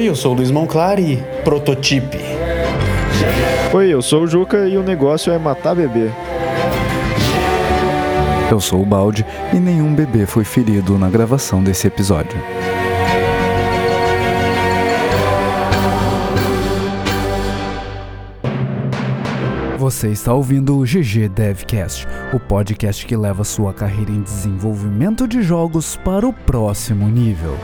Oi, eu sou o Luiz Monclari, prototipe. Oi, eu sou o Juca e o negócio é matar bebê. Eu sou o Balde e nenhum bebê foi ferido na gravação desse episódio. Você está ouvindo o GG Devcast, o podcast que leva sua carreira em desenvolvimento de jogos para o próximo nível.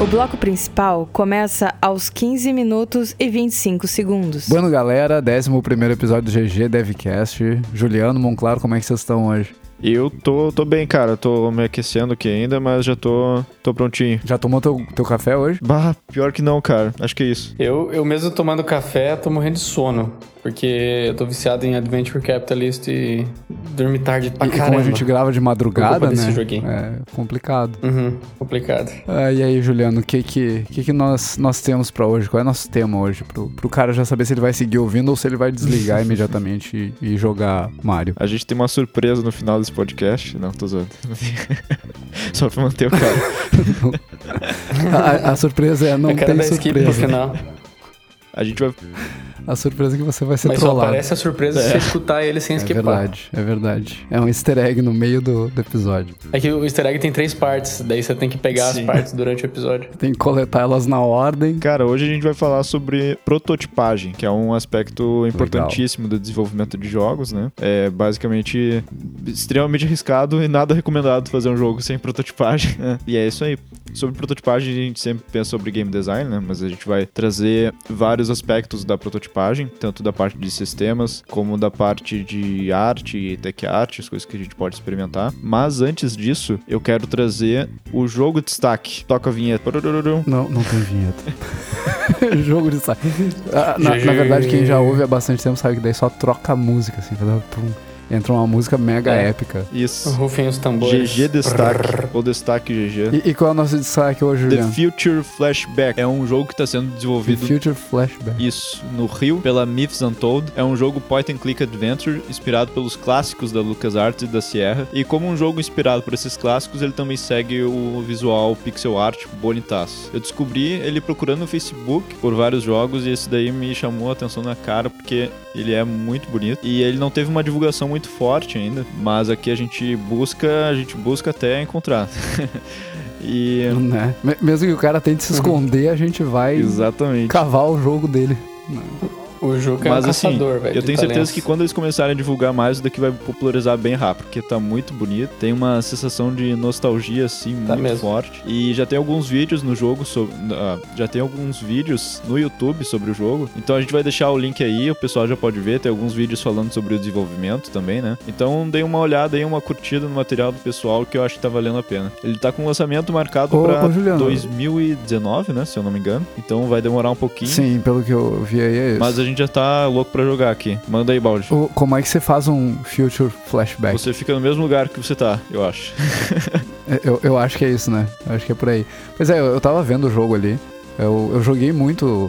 O bloco principal começa aos 15 minutos e 25 segundos. Bueno, galera, 11 episódio do GG Devcast. Juliano, Monclaro, como é que vocês estão hoje? Eu tô, tô bem, cara. Tô me aquecendo aqui ainda, mas já tô, tô prontinho. Já tomou teu, teu café hoje? Bah, pior que não, cara. Acho que é isso. Eu, eu mesmo tomando café, tô morrendo de sono. Porque eu tô viciado em Adventure Capitalist e dormir tarde pra e, caramba. como a gente grava de madrugada, né? desse joguinho. É complicado. Uhum, complicado. Ah, e aí, Juliano, o que que, que, que nós, nós temos pra hoje? Qual é o nosso tema hoje? Pro, pro cara já saber se ele vai seguir ouvindo ou se ele vai desligar imediatamente e, e jogar Mario. A gente tem uma surpresa no final desse podcast. Não, tô zoando. Só pra manter o cara. a, a surpresa é não eu quero tem dar skip pro surpresa. final. A gente vai. A surpresa é que você vai ser Mas só trollado. aparece a surpresa se você escutar ele sem É skipar. verdade, é verdade. É um easter egg no meio do, do episódio. É que o easter egg tem três partes, daí você tem que pegar Sim. as partes durante o episódio. Tem que coletar elas na ordem. Cara, hoje a gente vai falar sobre prototipagem, que é um aspecto importantíssimo do desenvolvimento de jogos, né? É basicamente extremamente arriscado e nada recomendado fazer um jogo sem prototipagem. né? E é isso aí. Sobre prototipagem, a gente sempre pensa sobre game design, né? Mas a gente vai trazer vários aspectos da prototipagem, tanto da parte de sistemas, como da parte de arte e tech art, as coisas que a gente pode experimentar. Mas antes disso, eu quero trazer o jogo de destaque. Toca a vinheta. Não, não tem vinheta. Jogo de saco. Ah, na, na verdade, quem já ouve há bastante tempo sabe que daí só troca a música, assim. pum. Entra uma música mega É. épica. Isso. Rufem os tambores. GG Destaque, ou Destaque GG. E, e qual é o nosso destaque hoje, The Juliano? Future Flashback é um jogo que está sendo The desenvolvido Future Flashback. isso no Rio pela Myths Untold. É um jogo point and click adventure inspirado pelos clássicos da LucasArts e da Sierra. E como um jogo inspirado por esses clássicos, ele também segue o visual pixel art bonitaço. Eu descobri ele procurando no Facebook por vários jogos e esse daí me chamou a atenção na cara porque ele é muito bonito e ele não teve uma divulgação muito forte ainda, mas aqui a gente busca, a gente busca até encontrar. e Né? Me- Mesmo que o cara tente se esconder, a gente vai exatamente. cavar o jogo dele. O Juca é Mas um assim, caçador, velho. eu tenho certeza talentos. que quando eles começarem a divulgar mais, isso daqui vai popularizar bem rápido, porque tá muito bonito, tem uma sensação de nostalgia, assim, Tá muito mesmo. forte. E já tem alguns vídeos no jogo sobre. ah, já tem alguns vídeos no YouTube sobre o jogo. Então a gente vai deixar o link aí, o pessoal já pode ver, tem alguns vídeos falando sobre o desenvolvimento também, né? Então dei uma olhada aí, uma curtida no material do pessoal que eu acho que tá valendo a pena. Ele tá com lançamento marcado Ô, pra ô, Juliano. 2019, né? Se eu não me engano. Então vai demorar um pouquinho. Sim, pelo que eu vi aí é isso. Mas a gente já tá louco pra jogar aqui. Manda aí, balde. O- como é que você faz um Future Flashback? Você fica no mesmo lugar que você tá, eu acho. É, Eu, eu acho que é isso, né? Eu acho que é por aí. Pois é, eu, eu tava vendo o jogo ali. Eu, eu joguei muito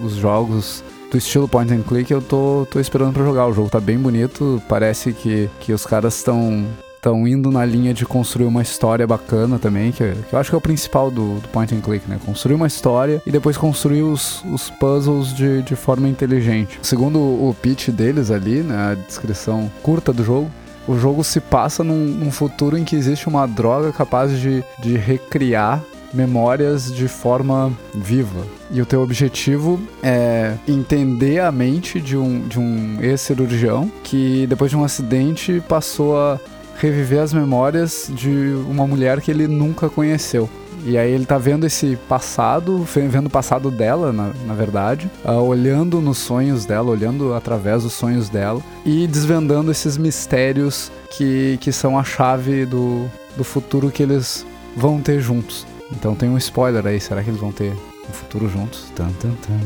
os jogos do estilo point and click. Eu tô, tô esperando pra jogar. O jogo tá bem bonito. Parece que, que os caras estão estão indo na linha de construir uma história bacana também, que, que eu acho que é o principal do, do point and click, né? Construir uma história e depois construir os, os puzzles de, de forma inteligente. Segundo o pitch deles ali, né, a descrição curta do jogo, o jogo se passa num, num futuro em que existe uma droga capaz de, de recriar memórias de forma viva. E o teu objetivo é entender a mente de um, de um ex-cirurgião que depois de um acidente passou a reviver as memórias de uma mulher que ele nunca conheceu. E aí ele tá vendo esse passado, vendo o passado dela, na, na verdade, ah, olhando nos sonhos dela, olhando através dos sonhos dela e desvendando esses mistérios que, que são a chave do, do futuro que eles vão ter juntos. Então tem um spoiler aí, será que eles vão ter um futuro juntos? Tan, tan, tan.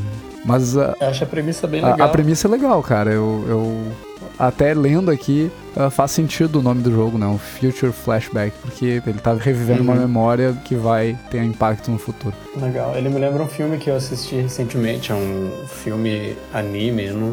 Mas a, Eu acho a premissa bem a, legal. a premissa é legal, cara. Eu, eu até lendo aqui ah, faz sentido o nome do jogo, né? O Future Flashback, porque ele tá revivendo uma Uhum. memória que vai ter impacto no futuro. Legal. Ele me lembra um filme que eu assisti recentemente. É um filme anime. Eu não,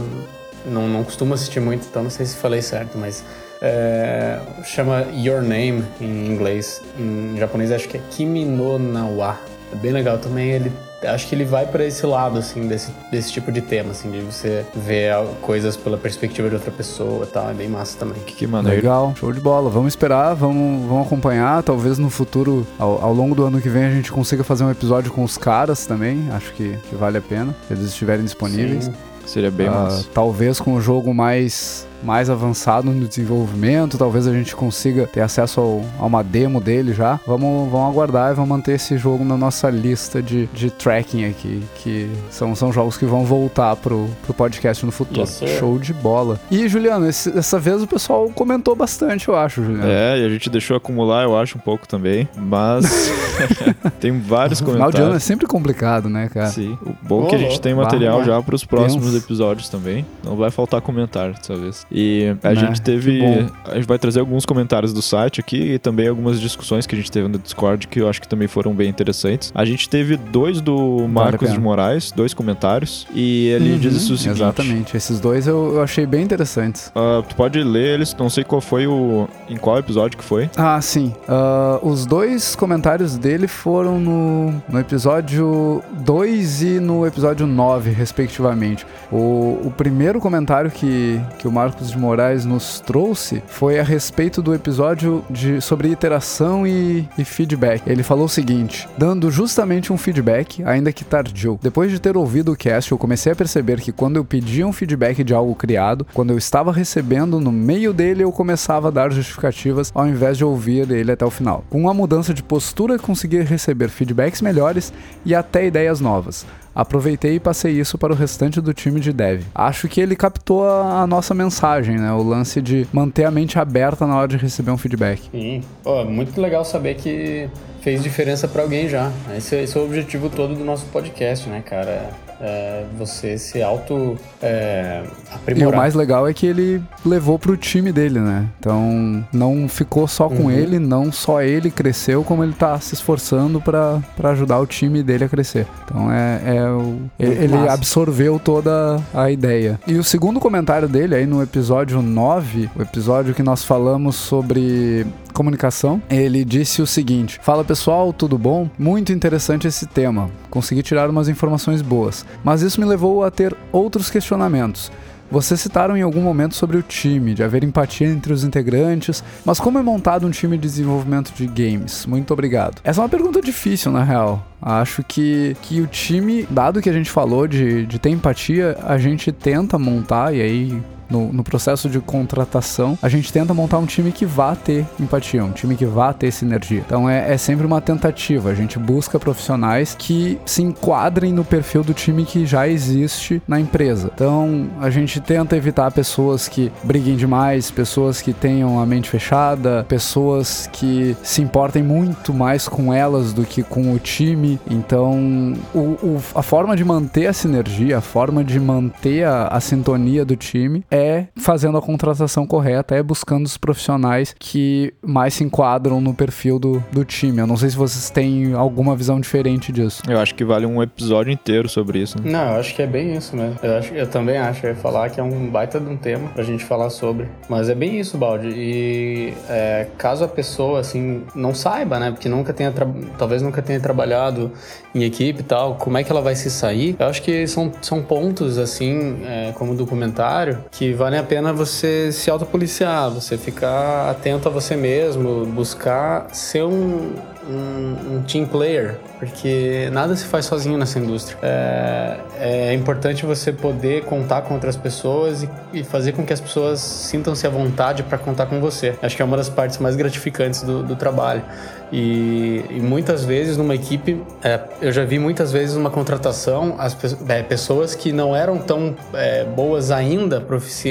não, não costumo assistir muito, então não sei se falei certo, mas É, chama Your Name em inglês. Em japonês acho que é Kimi no Nawa. É bem legal também. Ele acho que ele vai para esse lado, assim, desse, desse tipo de tema, assim, de você ver coisas pela perspectiva de outra pessoa e tal. É bem massa também. Que, que maneiro. Legal, show de bola. Vamos esperar, vamos, vamos acompanhar. Talvez no futuro, ao, ao, longo do ano que vem, a gente consiga fazer um episódio com os caras também. Acho que, que vale a pena, se eles estiverem disponíveis. Sim. Seria bem uh, massa. Talvez com o jogo mais mais avançado no desenvolvimento, talvez a gente consiga ter acesso ao, a uma demo dele já. Vamos, vamos aguardar e vamos manter esse jogo na nossa lista de, de tracking aqui, que são, são jogos que vão voltar pro, pro podcast no futuro. Yes, Show de bola. E, Juliano, esse, dessa vez o pessoal comentou bastante, eu acho, Juliano. É, e a gente deixou acumular, eu acho, um pouco também, mas tem vários comentários. Final de ano é sempre complicado, né, cara? Sim. O bom é que a gente tem material já para os próximos episódios também. Não vai faltar comentário dessa vez. E a né? gente teve. A gente vai trazer alguns comentários do site aqui e também algumas discussões que a gente teve no Discord que eu acho que também foram bem interessantes. A gente teve dois do Marcos de Moraes, dois comentários, e ele uhum, diz o seguinte: Exatamente, esses dois eu, eu achei bem interessantes. Uh, tu pode ler eles, não sei qual foi o. Em qual episódio que foi? Ah, sim. Uh, os dois comentários dele foram no, no episódio 2 e no episódio 9, respectivamente. O, o primeiro comentário que, que o Marcos Marcos de Moraes nos trouxe foi a respeito do episódio de, sobre iteração e, e feedback. Ele falou o seguinte: dando justamente um feedback, ainda que tardio. Depois de ter ouvido o cast, eu comecei a perceber que quando eu pedia um feedback de algo criado, quando eu estava recebendo no meio dele, eu começava a dar justificativas ao invés de ouvir ele até o final. Com uma mudança de postura, consegui receber feedbacks melhores e até ideias novas. Aproveitei e passei isso para o restante do time de dev. Acho que ele captou a, a nossa mensagem, né? O lance de manter a mente aberta na hora de receber um feedback. Sim. Pô, muito legal saber que fez diferença para alguém já. Esse, esse, é o objetivo todo do nosso podcast, né, cara? É, você se auto é, aprimorar. E o mais legal é que ele levou pro time dele, né? Então não ficou só com uhum. ele, não só ele cresceu, como ele tá se esforçando para ajudar o time dele a crescer. Então é, é o, ele, ele absorveu toda a ideia. E o segundo comentário dele aí no episódio 9, o episódio que nós falamos sobre comunicação, ele disse o seguinte: Fala pessoal, tudo bom? Muito interessante esse tema. Consegui tirar umas informações boas, mas isso me levou a ter outros questionamentos. Vocês citaram em algum momento sobre o time, de haver empatia entre os integrantes, mas como é montado um time de desenvolvimento de games? Muito obrigado. Essa é uma pergunta difícil, na real. Acho que, que o time, dado que a gente falou de, de ter empatia, a gente tenta montar, e aí no, no, processo de contratação, a gente tenta montar um time que vá ter empatia, um time que vá ter sinergia. Então é, é sempre uma tentativa. A gente busca profissionais que se enquadrem no perfil do time que já existe na empresa. Então a gente tenta evitar pessoas que briguem demais, pessoas que tenham a mente fechada, pessoas que se importem muito mais com elas do que com o time. Então o, o, a forma de manter a sinergia, a forma de manter a, a sintonia do time é é fazendo a contratação correta, é buscando os profissionais que mais se enquadram no perfil do, do time. Eu não sei se vocês têm alguma visão diferente disso. Eu acho que vale um episódio inteiro sobre isso. Né? Não, eu acho que é bem isso mesmo. Eu, acho, eu também acho, eu ia falar que é um baita de um tema pra gente falar sobre. Mas é bem isso, Balde. E é, caso a pessoa, assim, não saiba, né? Porque nunca tenha, talvez nunca tenha trabalhado em equipe e tal, como é que ela vai se sair? Eu acho que são, são pontos, assim, é, como documentário, que vale a pena você se autopoliciar, você ficar atento a você mesmo, buscar ser um, um, um, team player, porque nada se faz sozinho nessa indústria. É, é importante você poder contar com outras pessoas e, e fazer com que as pessoas sintam-se à vontade para contar com você. Acho que é uma das partes mais gratificantes do, do trabalho. E, e, muitas vezes numa equipe, é, eu já vi muitas vezes uma contratação, as é, pessoas que não eram tão é, boas ainda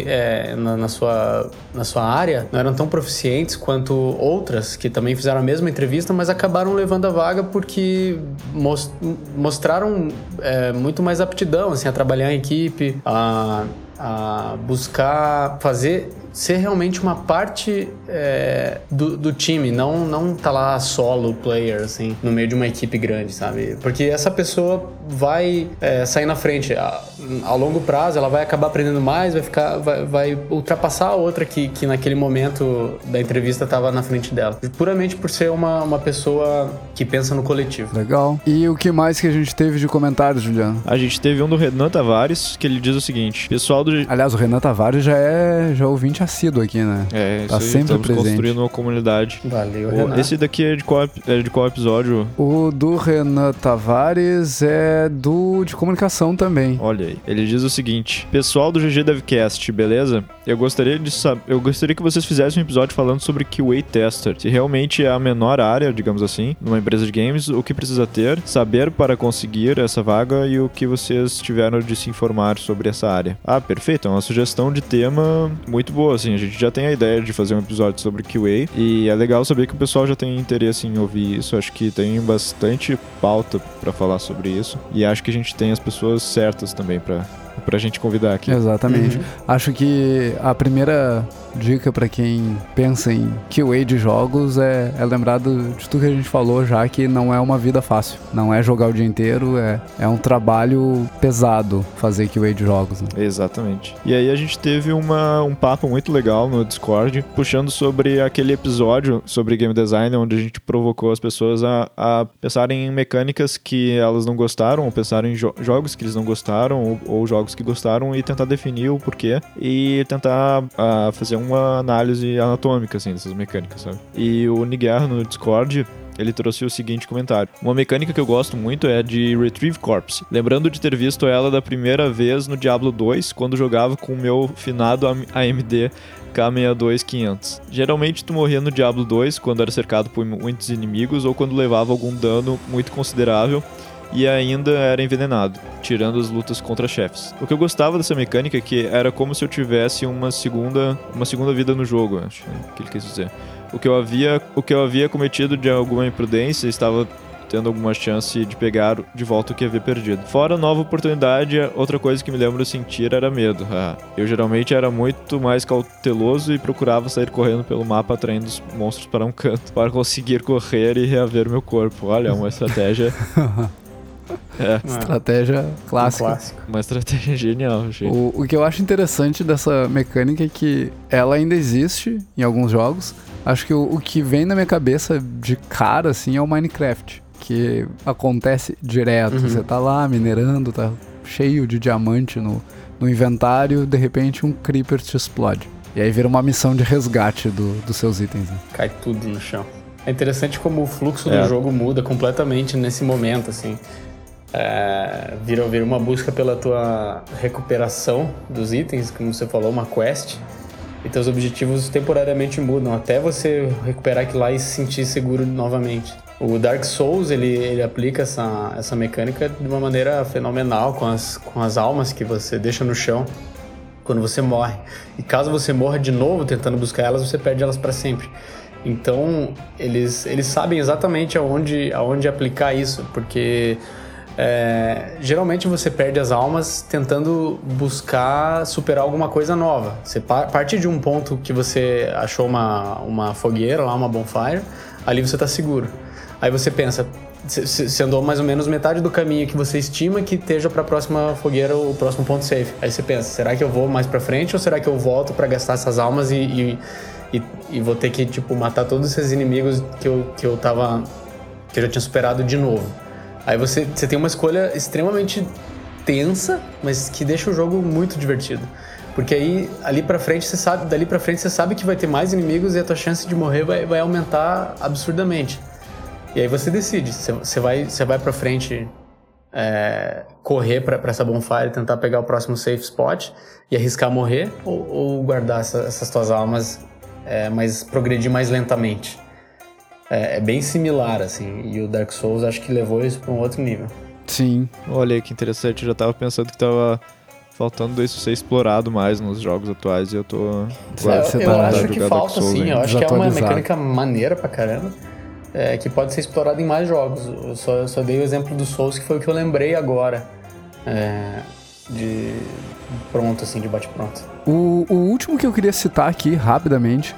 é, na, na, sua, na sua área, não eram tão proficientes quanto outras que também fizeram a mesma entrevista, mas acabaram levando a vaga porque most, mostraram é, muito mais aptidão assim, a trabalhar em equipe, a, a buscar fazer ser realmente uma parte é, do, do, time, não, não tá lá solo player, assim, no meio de uma equipe grande, sabe? Porque essa pessoa vai é, sair na frente. A, a, longo prazo, ela vai acabar aprendendo mais, vai ficar, vai, vai ultrapassar a outra que, que naquele momento da entrevista estava na frente dela. Puramente por ser uma, uma pessoa que pensa no coletivo. Legal. E o que mais que a gente teve de comentários, Juliano? A gente teve um do Renan Tavares, que ele diz o seguinte: pessoal do. Aliás, o Renan Tavares já é já é ouvinte assíduo aqui, né? É, isso tá aí, sempre estamos presente. construindo uma comunidade. Valeu, Renan. Esse daqui é de qual, é de qual episódio? O do Renan Tavares é do de comunicação também. Olha aí. Ele diz o seguinte: Pessoal do GG Devcast, beleza? Eu gostaria de saber, eu gostaria que vocês fizessem um episódio falando sobre QA tester. Se realmente é a menor área, digamos assim, numa empresa de games, o que precisa ter, saber para conseguir essa vaga e o que vocês tiveram de se informar sobre essa área. Ah, perfeito. É uma sugestão de tema muito boa, assim. A gente já tem a ideia de fazer um episódio sobre QA e é legal saber que o pessoal já tem interesse em ouvir isso. Acho que tem bastante pauta para falar sobre isso e acho que a gente tem as pessoas certas também para pra gente convidar aqui. Exatamente. Uhum. Acho que a primeira dica para quem pensa em QA de jogos é, é lembrar de tudo que a gente falou já que não é uma vida fácil. Não é jogar o dia inteiro, é, é um trabalho pesado fazer QA de jogos. Né? Exatamente. E aí a gente teve uma, um papo muito legal no Discord, puxando sobre aquele episódio sobre game design, onde a gente provocou as pessoas a, a pensarem em mecânicas que elas não gostaram, ou pensarem em jo jogos que eles não gostaram, ou, ou, jogos que gostaram, e tentar definir o porquê, e tentar uh, fazer um uma análise anatômica, assim, dessas mecânicas, sabe? E o Niguer no Discord, ele trouxe o seguinte comentário. Uma mecânica que eu gosto muito é a de Retrieve Corpse. Lembrando de ter visto ela da primeira vez no Diablo 2, quando jogava com o meu finado AMD K62500. Geralmente tu morria no Diablo 2 quando era cercado por muitos inimigos ou quando levava algum dano muito considerável e ainda era envenenado, tirando as lutas contra chefes. O que eu gostava dessa mecânica é que era como se eu tivesse uma segunda, uma segunda vida no jogo, acho que ele quis dizer. O que eu havia, o que eu havia cometido de alguma imprudência estava tendo alguma chance de pegar de volta o que havia perdido. Fora nova oportunidade, outra coisa que me lembro sentir era medo. Ah, eu geralmente era muito mais cauteloso e procurava sair correndo pelo mapa atraindo os monstros para um canto para conseguir correr e reaver meu corpo. Olha, uma estratégia É. Estratégia clássica. Um clássico. Uma estratégia genial. O, o que eu acho interessante dessa mecânica é que ela ainda existe em alguns jogos. Acho que o, o que vem na minha cabeça de cara, assim, é o Minecraft. Que acontece direto. Uhum. Você tá lá minerando, tá cheio de diamante no, no inventário, de repente um creeper te explode. E aí vira uma missão de resgate do, dos seus itens. Né? Cai tudo no chão. É interessante como o fluxo é. do jogo muda completamente nesse momento, assim. É, vira, vira uma busca pela tua recuperação dos itens, como você falou, uma quest. E teus objetivos temporariamente mudam, até você recuperar aquilo lá e se sentir seguro novamente. O Dark Souls, ele, ele aplica essa, essa mecânica de uma maneira fenomenal, com as, com as almas que você deixa no chão quando você morre. E caso você morra de novo tentando buscar elas, você perde elas para sempre. Então, eles, eles sabem exatamente aonde, aonde aplicar isso, porque é, geralmente você perde as almas tentando buscar superar alguma coisa nova. Você parte de um ponto que você achou uma, uma fogueira lá, uma bonfire, ali você está seguro. Aí você pensa, você andou mais ou menos metade do caminho que você estima que esteja para a próxima fogueira, o próximo ponto safe. Aí você pensa, será que eu vou mais para frente ou será que eu volto para gastar essas almas e, e e, e vou ter que, tipo, matar todos esses inimigos que eu, que eu tava. que eu já tinha superado de novo. Aí você, você tem uma escolha extremamente tensa, mas que deixa o jogo muito divertido. Porque aí, ali pra frente, você sabe, dali pra frente, você sabe que vai ter mais inimigos e a tua chance de morrer vai, vai aumentar absurdamente. E aí você decide, você, vai, você vai pra frente é, correr pra, pra essa bonfire, tentar pegar o próximo safe spot e arriscar morrer, ou, ou guardar essa, essas tuas almas é, mas progredir mais lentamente. É, é, bem similar, assim, e o Dark Souls acho que levou isso para um outro nível. Sim. Olha que interessante, eu já tava pensando que tava faltando isso ser explorado mais nos jogos atuais e eu tô... É, eu, eu acho que falta, sim, eu acho que é uma mecânica maneira pra caramba. É, que pode ser explorado em mais jogos. Eu só, eu só dei o exemplo do Souls, que foi o que eu lembrei agora. É, de pronto, assim, de bate-pronto. O, o último que eu queria citar aqui, rapidamente,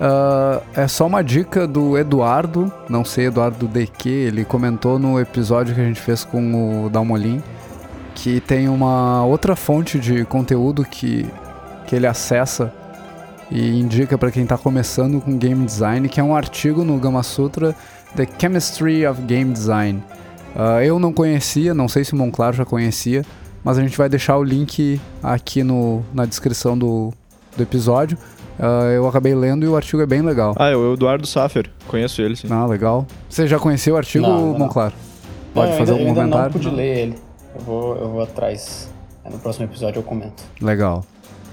uh, é só uma dica do Eduardo, não sei, Eduardo DQ, ele comentou no episódio que a gente fez com o Dalmolin, que tem uma outra fonte de conteúdo que, que ele acessa e indica para quem está começando com game design, que é um artigo no Gama Sutra, The Chemistry of Game Design. Uh, eu não conhecia, não sei se o Monclar já conhecia, mas a gente vai deixar o link aqui no, na descrição do, do episódio. Uh, eu acabei lendo e o artigo é bem legal. Ah, é o Eduardo Saffer, conheço ele sim. Ah, legal. Você já conheceu o artigo, não, Monclar? Pode não, fazer ainda, algum comentário? Eu não pude ler ele. Eu vou, eu vou atrás. No próximo episódio eu comento. Legal,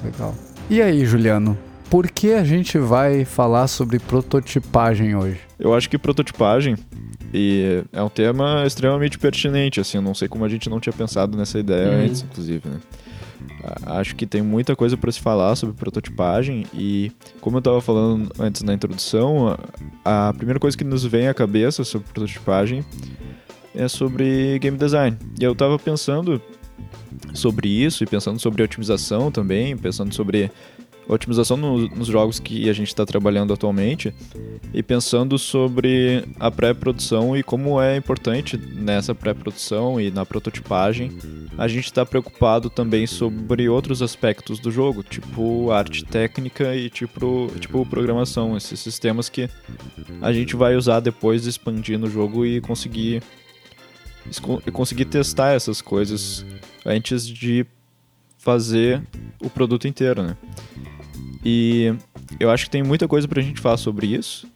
legal. E aí, Juliano? Por que a gente vai falar sobre prototipagem hoje? Eu acho que prototipagem e é um tema extremamente pertinente, assim, eu não sei como a gente não tinha pensado nessa ideia uhum. antes, inclusive, né? Acho que tem muita coisa para se falar sobre prototipagem e, como eu estava falando antes na introdução, a primeira coisa que nos vem à cabeça sobre prototipagem é sobre game design. E eu estava pensando sobre isso e pensando sobre otimização também, pensando sobre otimização no, nos jogos que a gente está trabalhando atualmente e pensando sobre a pré-produção e como é importante nessa pré-produção e na prototipagem a gente está preocupado também sobre outros aspectos do jogo, tipo arte técnica e tipo, tipo programação, esses sistemas que a gente vai usar depois expandir no jogo e conseguir conseguir testar essas coisas antes de fazer o produto inteiro, né? E eu acho que tem muita coisa pra gente falar sobre isso.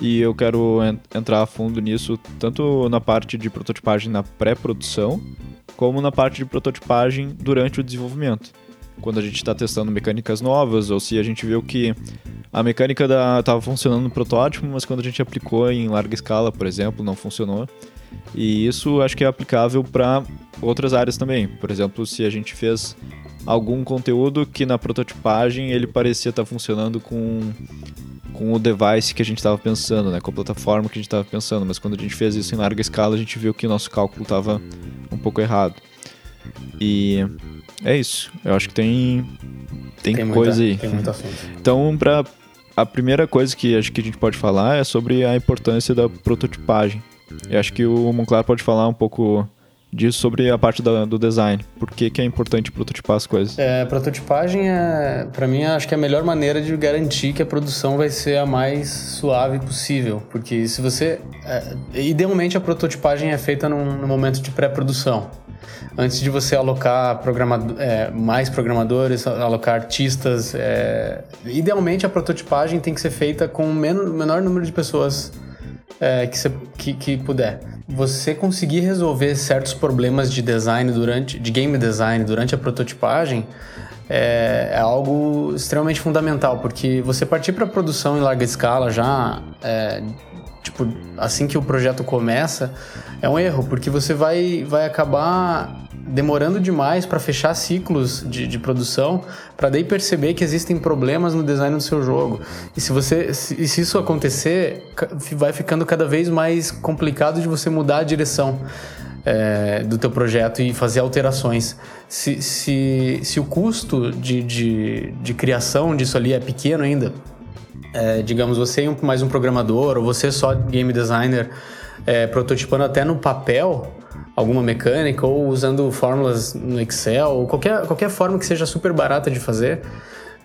E eu quero en entrar a fundo nisso, tanto na parte de prototipagem na pré-produção, como na parte de prototipagem durante o desenvolvimento. Quando a gente está testando mecânicas novas, ou se a gente viu que a mecânica estava funcionando no protótipo, mas quando a gente aplicou em larga escala, por exemplo, não funcionou. E isso acho que é aplicável para outras áreas também. Por exemplo, se a gente fez algum conteúdo que na prototipagem ele parecia estar tá funcionando com, com o device que a gente estava pensando, né? com a plataforma que a gente estava pensando, mas quando a gente fez isso em larga escala, a gente viu que o nosso cálculo estava um pouco errado. E é isso. Eu acho que tem tem, tem coisa muita, aí. Tem então, para a primeira coisa que acho que a gente pode falar é sobre a importância da prototipagem. Eu acho que o Monclar pode falar um pouco disso sobre a parte da, do design. Por que, que é importante prototipar as coisas? É, prototipagem é, para mim, acho que é a melhor maneira de garantir que a produção vai ser a mais suave possível, porque se você, é, idealmente a prototipagem é feita num, no momento de pré-produção. Antes de você alocar programado, é, mais programadores, alocar artistas, é, idealmente a prototipagem tem que ser feita com o menor número de pessoas é, que, que, que puder. Você conseguir resolver certos problemas de design durante, de game design durante a prototipagem é, é algo extremamente fundamental, porque você partir para produção em larga escala já, é, tipo, assim que o projeto começa, é um erro, porque você vai, vai acabar demorando demais para fechar ciclos de, de produção, para daí perceber que existem problemas no design do seu jogo. E se você, se, se isso acontecer, vai ficando cada vez mais complicado de você mudar a direção. É, do teu projeto e fazer alterações. Se, se, se o custo de, de, de criação disso ali é pequeno ainda, é, digamos, você e mais um programador, ou você só game designer, é, prototipando até no papel, alguma mecânica ou usando fórmulas no Excel, ou qualquer, qualquer forma que seja super barata de fazer,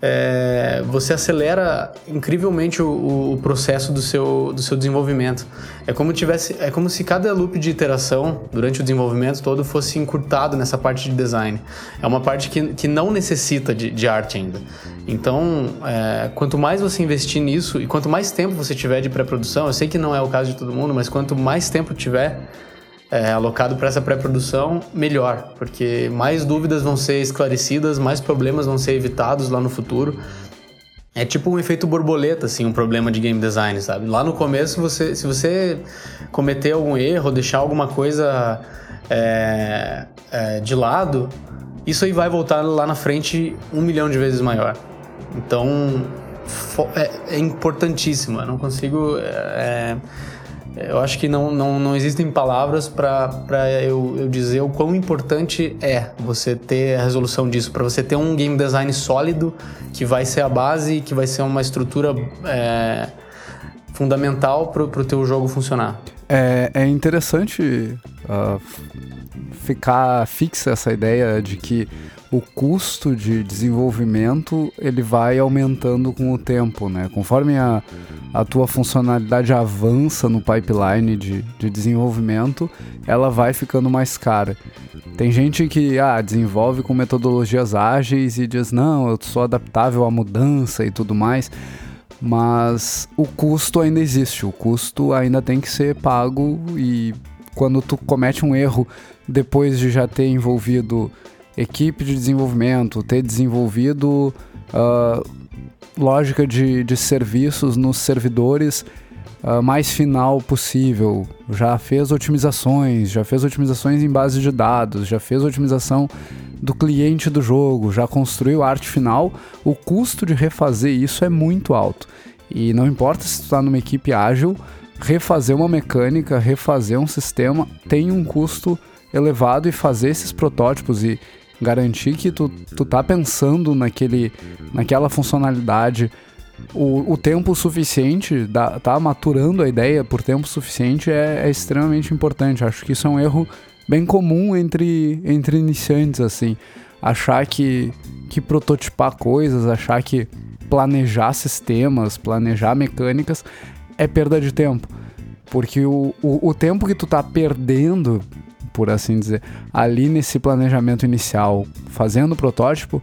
é, você acelera incrivelmente o, o, processo do seu, do seu desenvolvimento. É como, tivesse, é como se cada loop de iteração durante o desenvolvimento todo fosse encurtado nessa parte de design. É uma parte que, que não necessita de, de arte ainda. Então, é, quanto mais você investir nisso e quanto mais tempo você tiver de pré-produção, eu sei que não é o caso de todo mundo, mas quanto mais tempo tiver é, alocado para essa pré-produção, melhor, porque mais dúvidas vão ser esclarecidas, mais problemas vão ser evitados lá no futuro. É tipo um efeito borboleta, assim, um problema de game design, sabe? Lá no começo, você, se você cometer algum erro, deixar alguma coisa é, é, de lado, isso aí vai voltar lá na frente um milhão de vezes maior. Então, é, é importantíssimo. Eu não consigo é, eu acho que não, não, não existem palavras para eu, eu dizer o quão importante é você ter a resolução disso, para você ter um game design sólido que vai ser a base, que vai ser uma estrutura é, fundamental para o teu jogo funcionar. É, é interessante uh, ficar fixa essa ideia de que o custo de desenvolvimento ele vai aumentando com o tempo, né? Conforme a, a tua funcionalidade avança no pipeline de, de desenvolvimento, ela vai ficando mais cara. Tem gente que ah, desenvolve com metodologias ágeis e diz, não, eu sou adaptável à mudança e tudo mais mas o custo ainda existe, o custo ainda tem que ser pago e quando tu comete um erro depois de já ter envolvido equipe de desenvolvimento, ter desenvolvido uh, lógica de, de serviços nos servidores uh, mais final possível, já fez otimizações, já fez otimizações em base de dados, já fez otimização do cliente do jogo, já construiu a arte final, o custo de refazer isso é muito alto. E não importa se tu está numa equipe ágil, refazer uma mecânica, refazer um sistema tem um custo elevado e fazer esses protótipos e garantir que tu, tu tá pensando naquele, naquela funcionalidade o, o tempo suficiente, da, tá maturando a ideia por tempo suficiente é, é extremamente importante. Acho que isso é um erro bem comum entre, entre iniciantes, assim. Achar que, que prototipar coisas, achar que planejar sistemas, planejar mecânicas é perda de tempo. Porque o, o, o tempo que tu tá perdendo, por assim dizer, ali nesse planejamento inicial, fazendo o protótipo,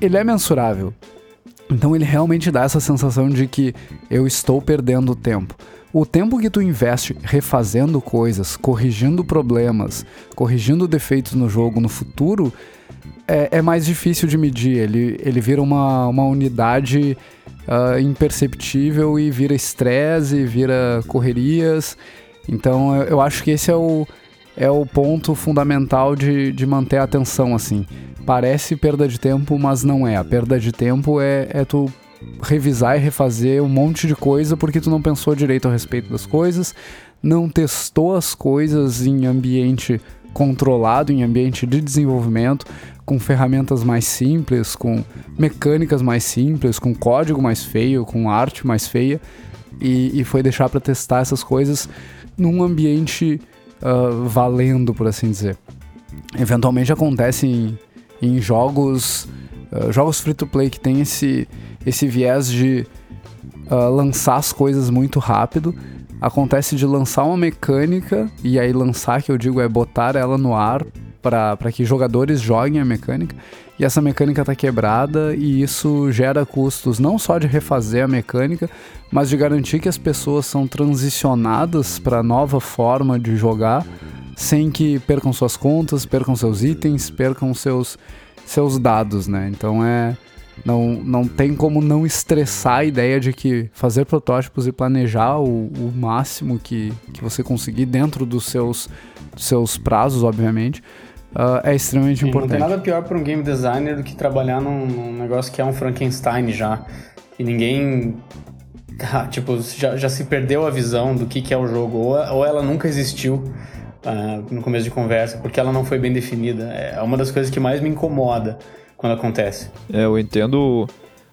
ele é mensurável. Então ele realmente dá essa sensação de que eu estou perdendo tempo. O tempo que tu investe refazendo coisas, corrigindo problemas, corrigindo defeitos no jogo no futuro, é, é mais difícil de medir. Ele, ele vira uma, uma unidade uh, imperceptível e vira estresse, vira correrias. Então eu, acho que esse é o, é o ponto fundamental de, de manter a atenção, assim. Parece perda de tempo, mas não é. A perda de tempo é, é tu revisar e refazer um monte de coisa porque tu não pensou direito a respeito das coisas, não testou as coisas em ambiente controlado, em ambiente de desenvolvimento, com ferramentas mais simples, com mecânicas mais simples, com código mais feio, com arte mais feia, e, e foi deixar para testar essas coisas num ambiente uh, valendo, por assim dizer. Eventualmente acontece em, em jogos, uh, jogos free to play que tem esse esse viés de uh, lançar as coisas muito rápido. Acontece de lançar uma mecânica, e aí lançar, que eu digo, é botar ela no ar para que jogadores joguem a mecânica. E essa mecânica está quebrada, e isso gera custos não só de refazer a mecânica, mas de garantir que as pessoas são transicionadas para nova forma de jogar, sem que percam suas contas, percam seus itens, percam seus, seus dados, né? Então é não, não tem como não estressar a ideia de que fazer protótipos e planejar o, o máximo que, que você conseguir dentro dos seus, dos seus prazos, obviamente, uh, é extremamente Sim, importante. Não tem nada pior para um game designer do que trabalhar num, num, negócio que é um Frankenstein já. E ninguém. Ah, tipo, já, já se perdeu a visão do que, que é o jogo, ou, ou ela nunca existiu. Uh, no começo de conversa, porque ela não foi bem definida. É uma das coisas que mais me incomoda quando acontece. É, eu entendo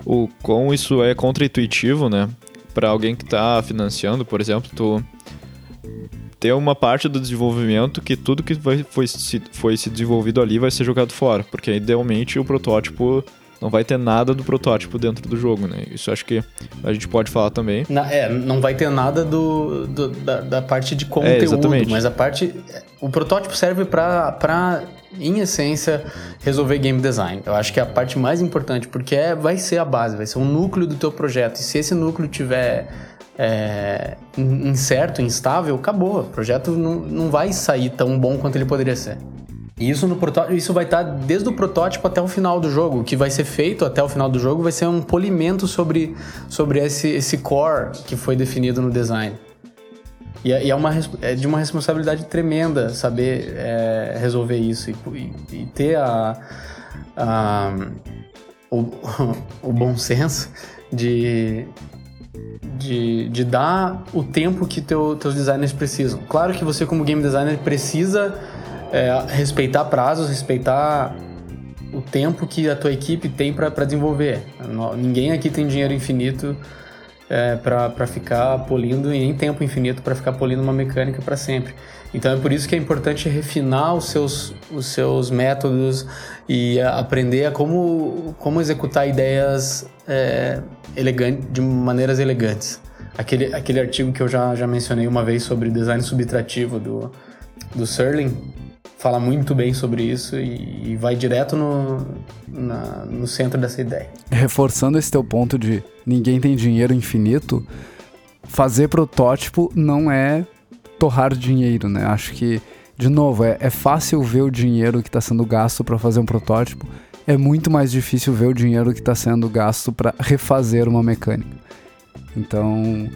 o quão isso é contra-intuitivo, né? Para alguém que está financiando, por exemplo, tu ter uma parte do desenvolvimento que tudo que foi, foi, se, foi se desenvolvido ali vai ser jogado fora, porque idealmente o protótipo não vai ter nada do protótipo dentro do jogo, né? Isso acho que a gente pode falar também. Na, é, não vai ter nada do, do da, da, parte de conteúdo, é, mas a parte. O protótipo serve para em essência, resolver game design. Eu acho que é a parte mais importante, porque é, vai ser a base, vai ser o núcleo do teu projeto. E se esse núcleo tiver é, incerto, instável, acabou. O projeto não, não vai sair tão bom quanto ele poderia ser. E isso, no isso vai estar desde o protótipo até o final do jogo. O que vai ser feito até o final do jogo vai ser um polimento sobre, sobre esse, esse core que foi definido no design. E é, e é, uma, é de uma responsabilidade tremenda saber é, resolver isso e, e, e ter a, a, o, o bom senso de, de, de dar o tempo que teu, teus designers precisam. Claro que você, como game designer, precisa é, respeitar prazos, respeitar o tempo que a tua equipe tem para desenvolver. Ninguém aqui tem dinheiro infinito é, para ficar polindo e nem tempo infinito para ficar polindo uma mecânica para sempre. Então é por isso que é importante refinar os seus, os seus métodos e aprender a como, como executar ideias é, elegante, de maneiras elegantes. Aquele, aquele artigo que eu já, já mencionei uma vez sobre design subtrativo do, do Serling fala muito bem sobre isso e, e vai direto no, na, no centro dessa ideia. Reforçando esse teu ponto de ninguém tem dinheiro infinito, fazer protótipo não é torrar dinheiro, né? Acho que, de novo, é, é fácil ver o dinheiro que está sendo gasto para fazer um protótipo, é muito mais difícil ver o dinheiro que está sendo gasto para refazer uma mecânica. Então,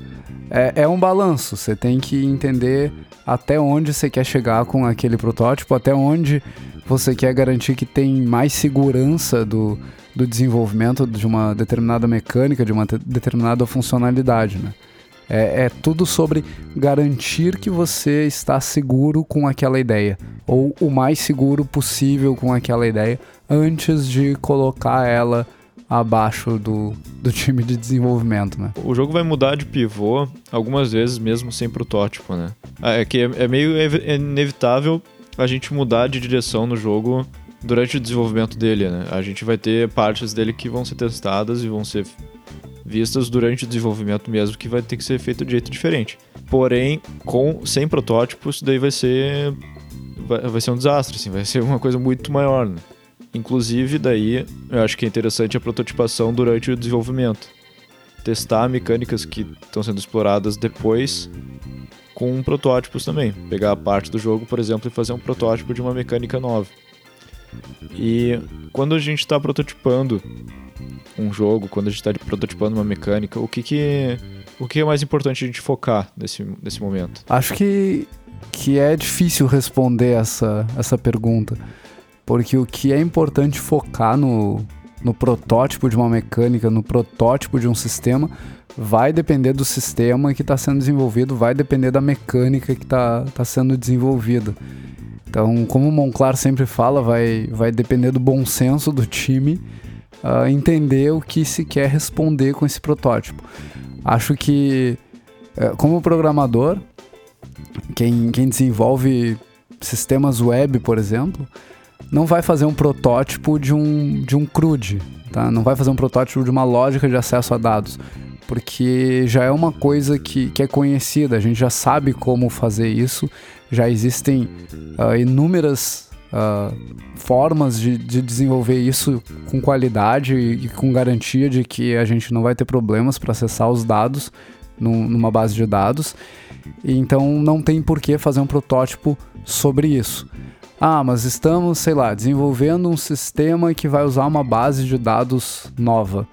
é, é um balanço. Você tem que entender até onde você quer chegar com aquele protótipo, até onde você quer garantir que tem mais segurança do, do desenvolvimento de uma determinada mecânica, de uma determinada funcionalidade, né? É, é, tudo sobre garantir que você está seguro com aquela ideia, ou o mais seguro possível com aquela ideia, antes de colocar ela abaixo do, do time de desenvolvimento, né? O jogo vai mudar de pivô algumas vezes mesmo sem protótipo, né? Ah, é que é, é meio inevitável a gente mudar de direção no jogo durante o desenvolvimento dele, né? A gente vai ter partes dele que vão ser testadas e vão ser vistas durante o desenvolvimento mesmo, que vai ter que ser feito de jeito diferente. Porém, com sem protótipos, daí vai ser vai, vai ser um desastre, assim, vai ser uma coisa muito maior, né? Inclusive, daí, eu acho que é interessante a prototipação durante o desenvolvimento. Testar mecânicas que estão sendo exploradas depois com protótipos também. Pegar a parte do jogo, por exemplo, e fazer um protótipo de uma mecânica nova. E quando a gente está prototipando um jogo, quando a gente está prototipando uma mecânica, o que, que, o que é mais importante a gente focar nesse, nesse momento? Acho que, que é difícil responder essa, essa pergunta. Porque o que é importante focar no, no protótipo de uma mecânica, no protótipo de um sistema, vai depender do sistema que está sendo desenvolvido, vai depender da mecânica que está tá sendo desenvolvida. Então, como o Monclar sempre fala, vai, vai depender do bom senso do time uh, entender o que se quer responder com esse protótipo. Acho que, uh, como programador, quem, quem desenvolve sistemas web, por exemplo, não vai fazer um protótipo de um, de um CRUD, tá? Não vai fazer um protótipo de uma lógica de acesso a dados, porque já é uma coisa que, que é conhecida, a gente já sabe como fazer isso, já existem uh, inúmeras uh, formas de, de, desenvolver isso com qualidade e, e, com garantia de que a gente não vai ter problemas para acessar os dados num, numa base de dados, então não tem por que fazer um protótipo sobre isso. Ah, mas estamos, sei lá, desenvolvendo um sistema que vai usar uma base de dados nova.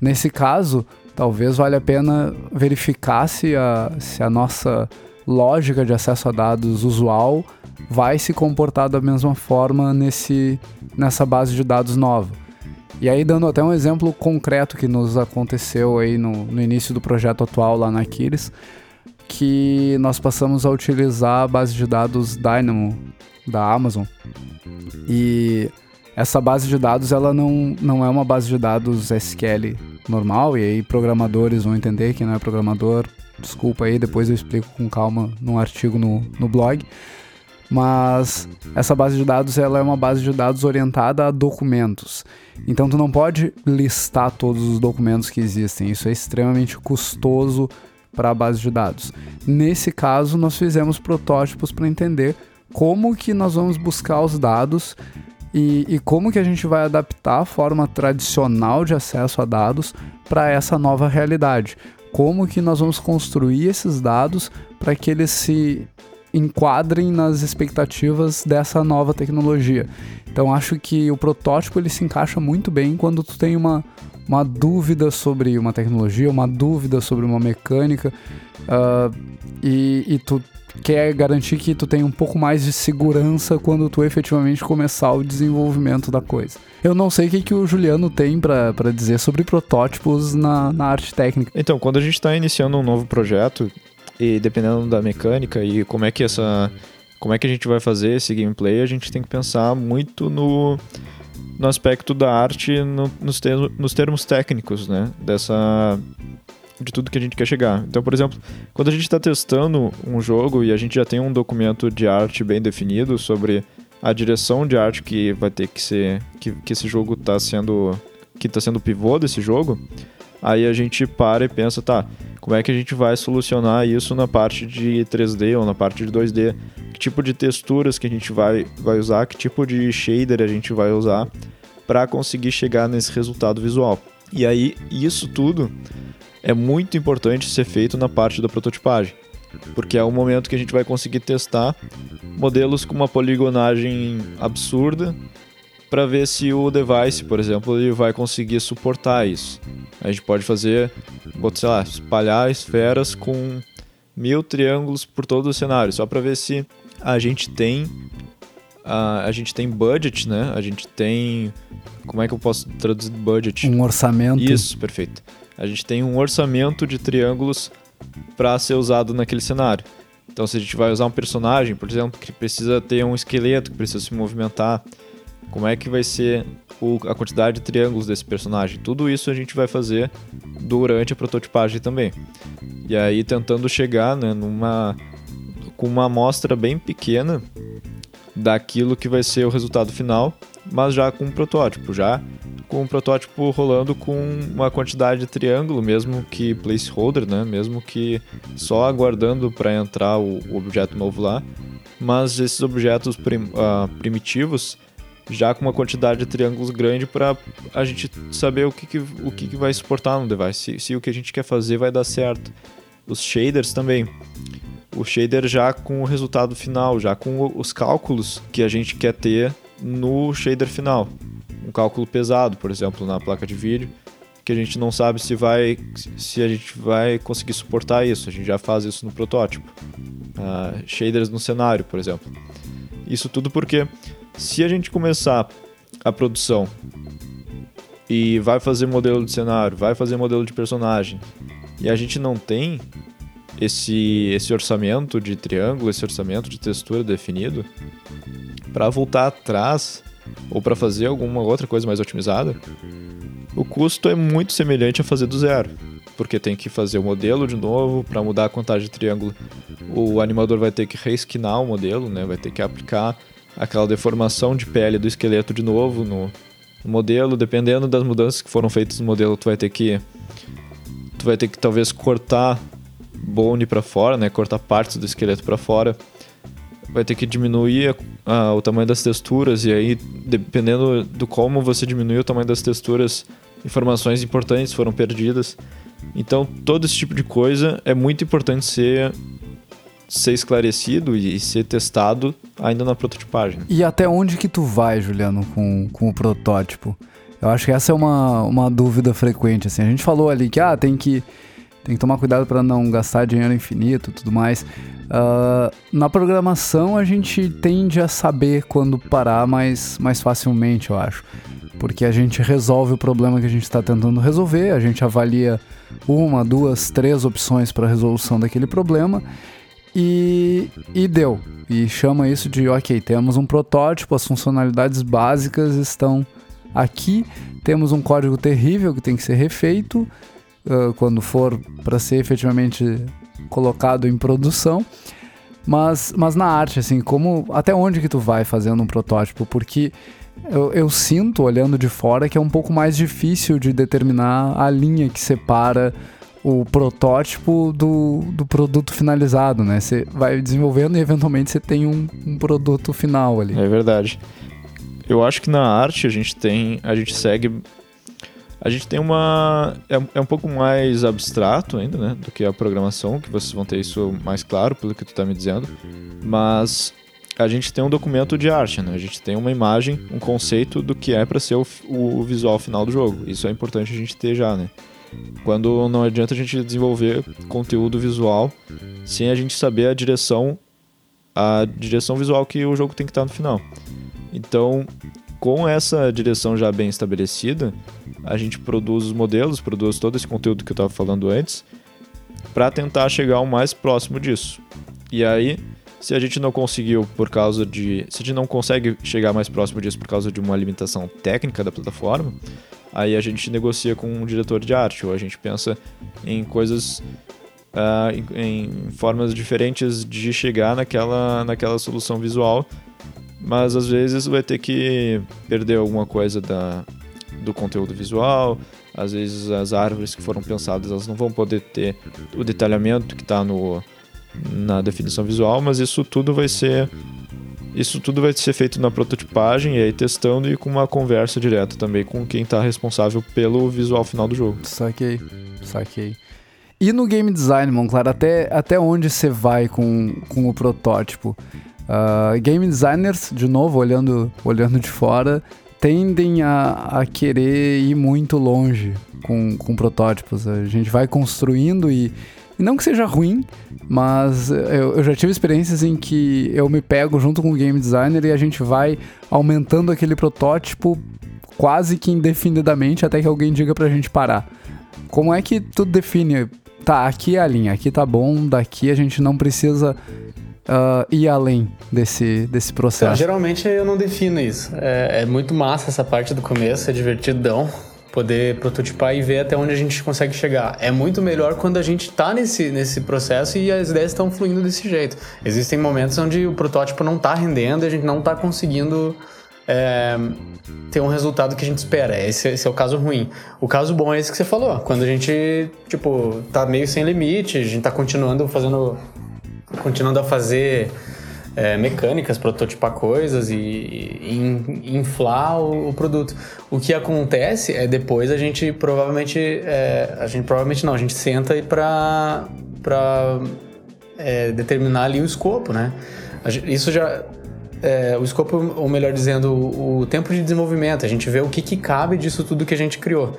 Nesse caso, talvez valha a pena verificar se a, se a nossa lógica de acesso a dados usual vai se comportar da mesma forma nesse, nessa base de dados nova. E aí, dando até um exemplo concreto que nos aconteceu aí no, no início do projeto atual lá na Aquiles, que nós passamos a utilizar a base de dados Dynamo da Amazon. E essa base de dados ela não, não é uma base de dados SQL normal, e aí programadores vão entender que não é programador. Desculpa aí, depois eu explico com calma num artigo no, no blog. Mas essa base de dados ela é uma base de dados orientada a documentos. Então tu não pode listar todos os documentos que existem. Isso é extremamente custoso para a base de dados. Nesse caso, nós fizemos protótipos para entender como que nós vamos buscar os dados e, e, como que a gente vai adaptar a forma tradicional de acesso a dados para essa nova realidade. Como que nós vamos construir esses dados para que eles se enquadrem nas expectativas dessa nova tecnologia. Então acho que o protótipo ele se encaixa muito bem quando tu tem uma, uma dúvida sobre uma tecnologia, uma dúvida sobre uma mecânica, uh, e, e tu quer garantir que tu tenha um pouco mais de segurança quando tu efetivamente começar o desenvolvimento da coisa. Eu não sei o que, que o Juliano tem para dizer sobre protótipos na, na arte técnica. Então, quando a gente está iniciando um novo projeto, e dependendo da mecânica e como é que essa como é que a gente vai fazer esse gameplay, a gente tem que pensar muito no, no aspecto da arte, no, nos, termos, nos termos técnicos, né? Dessa, de tudo que a gente quer chegar. Então, por exemplo, quando a gente está testando um jogo e a gente já tem um documento de arte bem definido sobre a direção de arte que vai ter que ser que, que esse jogo está sendo que está sendo o pivô desse jogo, aí a gente para e pensa, tá, como é que a gente vai solucionar isso na parte de 3D ou na parte de 2D? Que tipo de texturas que a gente vai, vai usar? Que tipo de shader a gente vai usar para conseguir chegar nesse resultado visual? E aí, isso tudo é muito importante ser feito na parte da prototipagem, porque é o momento que a gente vai conseguir testar modelos com uma poligonagem absurda para ver se o device, por exemplo, ele vai conseguir suportar isso. A gente pode fazer, sei lá, espalhar esferas com mil triângulos por todo o cenário, só para ver se a gente tem a, a gente tem budget, né? A gente tem como é que eu posso traduzir budget? Um orçamento. Isso, perfeito. A gente tem um orçamento de triângulos para ser usado naquele cenário. Então, se a gente vai usar um personagem, por exemplo, que precisa ter um esqueleto, que precisa se movimentar, como é que vai ser o, a quantidade de triângulos desse personagem. Tudo isso a gente vai fazer durante a prototipagem também. E aí tentando chegar né, numa com uma amostra bem pequena daquilo que vai ser o resultado final, mas já com um protótipo, já com um protótipo rolando com uma quantidade de triângulo, mesmo que placeholder, né? Mesmo que só aguardando para entrar o, objeto novo lá. Mas esses objetos prim, uh, primitivos já com uma quantidade de triângulos grande para a gente saber o que, que o que, que, vai suportar no device, se, se, o que a gente quer fazer vai dar certo. Os shaders também. O shader já com o resultado final, já com os cálculos que a gente quer ter no shader final. Um cálculo pesado, por exemplo, na placa de vídeo, que a gente não sabe se vai se a gente vai conseguir suportar isso. A gente já faz isso no protótipo. Uh, shaders no cenário, por exemplo. Isso tudo porque se a gente começar a produção e vai fazer modelo de cenário, vai fazer modelo de personagem, e a gente não tem esse, esse orçamento de triângulo, esse orçamento de textura definido, para voltar atrás ou para fazer alguma outra coisa mais otimizada, o custo é muito semelhante a fazer do zero, porque tem que fazer o modelo de novo para mudar a contagem de triângulo. O animador vai ter que reskinar o modelo, né? vai ter que aplicar aquela deformação de pele do esqueleto de novo no, no modelo, dependendo das mudanças que foram feitas no modelo, tu vai ter que tu vai ter que talvez cortar bone para fora, né, cortar partes do esqueleto para fora. Vai ter que diminuir a, a, o tamanho das texturas e aí dependendo do como você diminuiu o tamanho das texturas, informações importantes foram perdidas. Então, todo esse tipo de coisa é muito importante ser ser esclarecido e ser testado ainda na prototipagem. E até onde que tu vai, Juliano, com, com o protótipo? Eu acho que essa é uma, uma dúvida frequente, assim. A gente falou ali que, ah, tem que, tem que tomar cuidado para não gastar dinheiro infinito tudo mais. Uh, na programação, a gente tende a saber quando parar mais, mais facilmente, eu acho. Porque a gente resolve o problema que a gente está tentando resolver, a gente avalia uma, duas, três opções para resolução daquele problema e, e deu. E chama isso de, ok, temos um protótipo, as funcionalidades básicas estão aqui, temos um código terrível que tem que ser refeito uh, quando for para ser efetivamente colocado em produção. Mas, mas na arte, assim, como até onde que tu vai fazendo um protótipo? Porque eu, eu, sinto, olhando de fora, que é um pouco mais difícil de determinar a linha que separa o protótipo do, do produto finalizado, né? Você vai desenvolvendo e eventualmente você tem um, um produto final ali. É verdade. Eu acho que na arte a gente tem, a gente segue a gente tem uma. É, é, um pouco mais abstrato ainda, né? Do que a programação, que vocês vão ter isso mais claro pelo que tu tá me dizendo. Mas a gente tem um documento de arte, né? A gente tem uma imagem, um conceito do que é para ser o, o, visual final do jogo. Isso é importante a gente ter já, né? Quando não adianta a gente desenvolver conteúdo visual sem a gente saber a direção a direção visual que o jogo tem que estar no final. Então, com essa direção já bem estabelecida, a gente produz os modelos, produz todo esse conteúdo que eu estava falando antes, para tentar chegar o mais próximo disso. E aí, se a gente não conseguiu por causa de. Se a gente não consegue chegar mais próximo disso por causa de uma limitação técnica da plataforma, aí a gente negocia com um diretor de arte, ou a gente pensa em coisas. Uh, em, em, formas diferentes de chegar naquela, naquela solução visual, mas às vezes vai ter que perder alguma coisa da, do conteúdo visual, às vezes as árvores que foram pensadas elas não vão poder ter o detalhamento que está no, na definição visual, mas isso tudo vai ser isso tudo vai ser feito na prototipagem e aí testando e com uma conversa direta também com quem está responsável pelo visual final do jogo. Saquei, saquei. E no game design, Monclar, até, até onde você vai com, com o protótipo? Uh, game designers, de novo, olhando, olhando de fora, tendem a, a querer ir muito longe com, com protótipos. A gente vai construindo e não que seja ruim, mas eu, eu, já tive experiências em que eu me pego junto com o game designer e a gente vai aumentando aquele protótipo quase que indefinidamente até que alguém diga pra gente parar. Como é que tu define? Tá, aqui é a linha, aqui tá bom, daqui a gente não precisa uh, ir além desse, desse processo? Então, geralmente eu não defino isso. É, é, muito massa essa parte do começo, é divertidão poder prototipar e ver até onde a gente consegue chegar. É muito melhor quando a gente está nesse, nesse processo e as ideias estão fluindo desse jeito. Existem momentos onde o protótipo não está rendendo a gente não está conseguindo é, ter um resultado que a gente espera. Esse, esse, é o caso ruim. O caso bom é esse que você falou. Quando a gente, tipo, tá meio sem limite, a gente tá continuando fazendo... Continuando a fazer é, mecânicas, prototipar coisas e, e inflar o, o, produto. O que acontece é depois a gente provavelmente, é, a gente provavelmente não, a gente senta e para para é, determinar ali o escopo, né? Isso já é, o escopo, ou melhor dizendo, o, o tempo de desenvolvimento. A gente vê o que, que cabe disso tudo que a gente criou.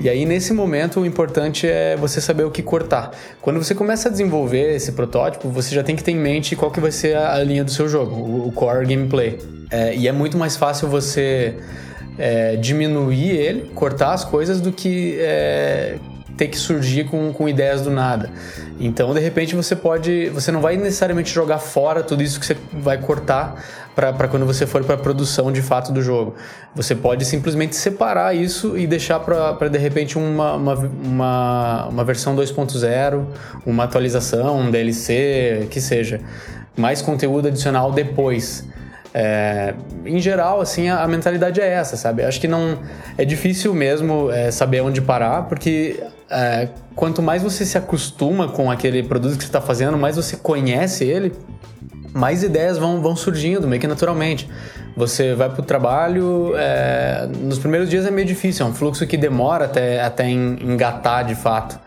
E aí, nesse momento, o importante é você saber o que cortar. Quando você começa a desenvolver esse protótipo, você já tem que ter em mente qual que vai ser a, linha do seu jogo, o, core gameplay. É, e é muito mais fácil você é, diminuir ele, cortar as coisas, do que é, ter que surgir com, com ideias do nada. Então, de repente, você pode. Você não vai necessariamente jogar fora tudo isso que você vai cortar para quando você for para a produção de fato do jogo. Você pode simplesmente separar isso e deixar para de repente uma, uma, uma, uma versão 2.0, uma atualização, um DLC, que seja. Mais conteúdo adicional depois. É, em geral, assim, a, a, mentalidade é essa, sabe? Acho que não é difícil mesmo é, saber onde parar, porque é, quanto mais você se acostuma com aquele produto que você está fazendo, mais você conhece ele, mais ideias vão, vão surgindo, meio que naturalmente. Você vai para o trabalho, é, nos primeiros dias é meio difícil, é um fluxo que demora até, até engatar de fato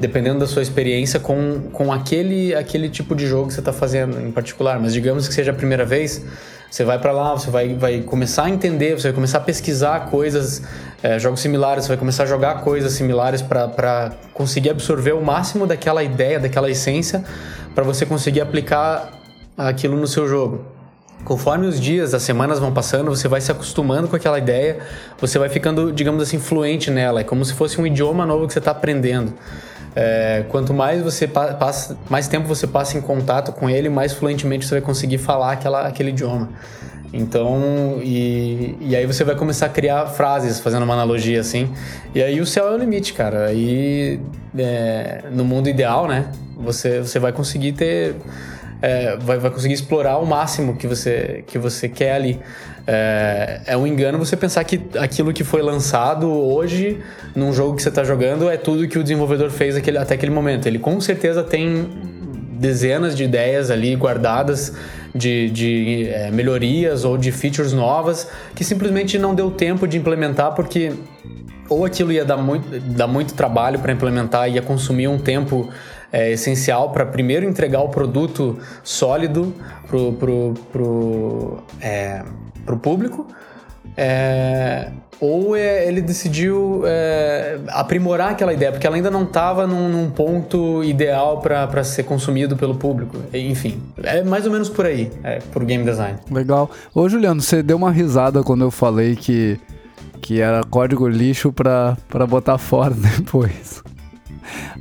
dependendo da sua experiência com, com aquele, aquele tipo de jogo que você está fazendo em particular. Mas digamos que seja a primeira vez, você vai para lá, você vai, vai começar a entender, você vai começar a pesquisar coisas, é, jogos similares, você vai começar a jogar coisas similares para conseguir absorver o máximo daquela ideia, daquela essência, para você conseguir aplicar aquilo no seu jogo. Conforme os dias, as semanas vão passando, você vai se acostumando com aquela ideia, você vai ficando, digamos assim, fluente nela. É como se fosse um idioma novo que você está aprendendo. É, quanto mais você passa, mais tempo você passa em contato com ele, mais fluentemente você vai conseguir falar aquela, aquele idioma. Então, e, e aí você vai começar a criar frases, fazendo uma analogia assim. E aí o céu é o limite, cara. Aí, é, no mundo ideal, né? Você, você vai conseguir ter é, vai, vai conseguir explorar o máximo que você, que você quer ali. É, é um engano você pensar que aquilo que foi lançado hoje num jogo que você está jogando é tudo que o desenvolvedor fez aquele, até aquele momento. Ele com certeza tem dezenas de ideias ali guardadas de, de é, melhorias ou de features novas que simplesmente não deu tempo de implementar porque ou aquilo ia dar muito, dar muito trabalho para implementar, ia consumir um tempo é essencial para primeiro entregar o produto sólido pro, pro, pro, é, pro público. É, ou é, ele decidiu é, aprimorar aquela ideia, porque ela ainda não estava num, num, ponto ideal para ser consumido pelo público. Enfim, é mais ou menos por aí, é, por game design. Legal. Ô, Juliano, você deu uma risada quando eu falei que, que era código lixo para botar fora depois.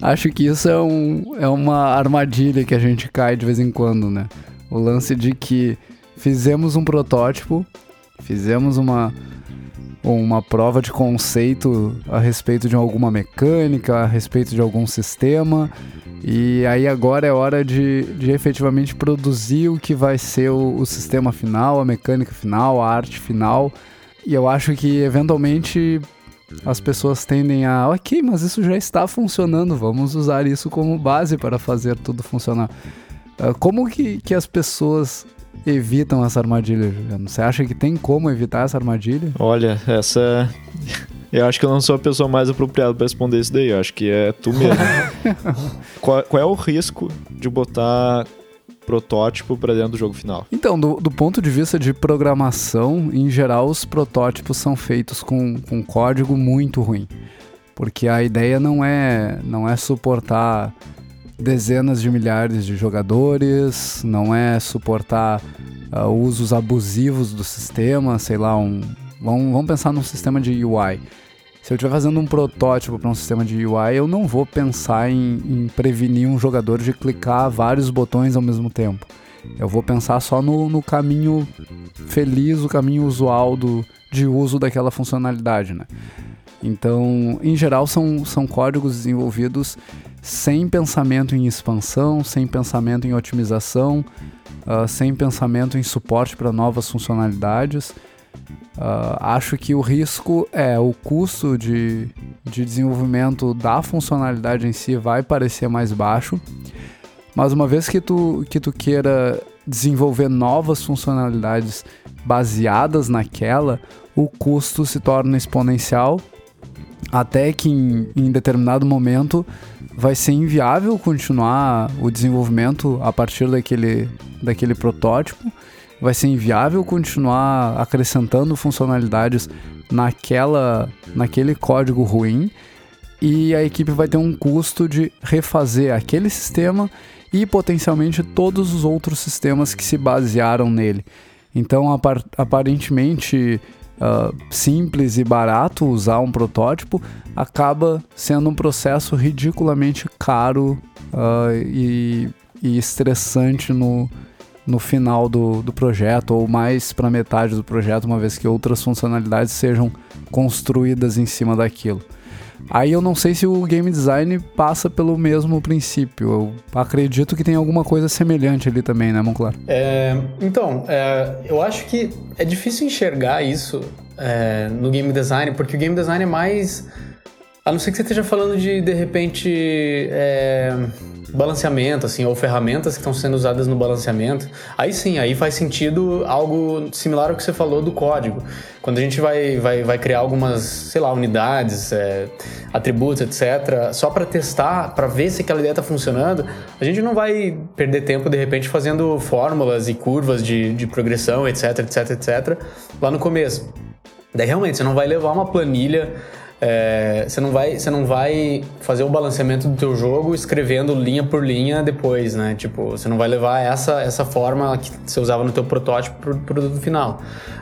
Acho que isso é, um, é uma armadilha que a gente cai de vez em quando, né? O lance de que fizemos um protótipo, fizemos uma uma prova de conceito a respeito de alguma mecânica, a respeito de algum sistema. E aí agora é hora de, de efetivamente produzir o que vai ser o, o sistema final, a mecânica final, a arte final. E eu acho que eventualmente as pessoas tendem a, ok, mas isso já está funcionando, vamos usar isso como base para fazer tudo funcionar. Uh, como que, que as pessoas evitam essa armadilha, Juliano? Você acha que tem como evitar essa armadilha? Olha, essa. Eu acho que eu não sou a pessoa mais apropriada para responder isso daí. Eu acho que é tu mesmo. qual, qual é o risco de botar protótipo para dentro do jogo final? Então, do, do, ponto de vista de programação, em geral, os protótipos são feitos com, com código muito ruim. Porque a ideia não é, não é suportar dezenas de milhares de jogadores, não é suportar uh, usos abusivos do sistema, sei lá, um. Vamos, vamos pensar num sistema de UI. Se eu estiver fazendo um protótipo para um sistema de UI, eu não vou pensar em, em, prevenir um jogador de clicar vários botões ao mesmo tempo. Eu vou pensar só no, no caminho feliz, o caminho usual do, de uso daquela funcionalidade, né? Então, em geral, são, são códigos desenvolvidos sem pensamento em expansão, sem pensamento em otimização, uh, sem pensamento em suporte para novas funcionalidades. Uh, acho que o risco é o custo de, de desenvolvimento da funcionalidade em si vai parecer mais baixo, mas uma vez que tu, que tu queira desenvolver novas funcionalidades baseadas naquela, o custo se torna exponencial até que em, em determinado momento vai ser inviável continuar o desenvolvimento a partir daquele, daquele protótipo, vai ser inviável continuar acrescentando funcionalidades naquela, naquele código ruim e a equipe vai ter um custo de refazer aquele sistema e potencialmente todos os outros sistemas que se basearam nele. Então, aparentemente, uh, simples e barato usar um protótipo acaba sendo um processo ridiculamente caro uh, e, e, estressante no, no final do, do projeto, ou mais para metade do projeto, uma vez que outras funcionalidades sejam construídas em cima daquilo. Aí eu não sei se o game design passa pelo mesmo princípio. Eu acredito que tem alguma coisa semelhante ali também, né, Monclar? É, então, é, eu acho que é difícil enxergar isso é, no game design, porque o game design é mais. A não ser que você esteja falando de, de repente, é, balanceamento, assim, ou ferramentas que estão sendo usadas no balanceamento, aí sim, aí faz sentido algo similar ao que você falou do código. Quando a gente vai, vai, vai criar algumas, sei lá, unidades, é, atributos, etc., só para testar, para ver se aquela ideia está funcionando, a gente não vai perder tempo, de repente, fazendo fórmulas e curvas de, de progressão, etc, etc, etc, lá no começo. Daí, realmente, você não vai levar uma planilha é, você, não vai, você não vai fazer o balanceamento do teu jogo escrevendo linha por linha depois, né? Tipo, você não vai levar essa, essa forma que você usava no teu protótipo pro produto final.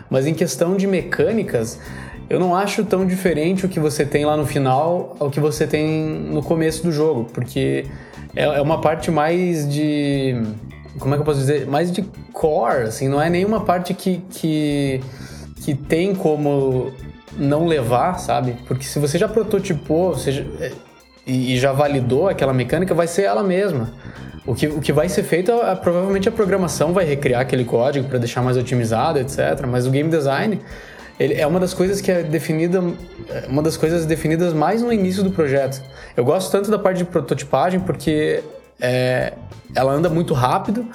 Mas em questão de mecânicas, eu não acho tão diferente o que você tem lá no final ao que você tem no começo do jogo, porque é, é uma parte mais de... Como é que eu posso dizer? Mais de core, assim, não é nenhuma parte que, que, que tem como não levar, sabe? Porque se você já prototipou você já, é, e, já validou aquela mecânica, vai ser ela mesma. O que, o que vai ser feito, é, provavelmente a programação vai recriar aquele código para deixar mais otimizado, etc. Mas o game design ele é uma das coisas que é definida, é uma das coisas definidas mais no início do projeto. Eu gosto tanto da parte de prototipagem porque é, ela anda muito rápido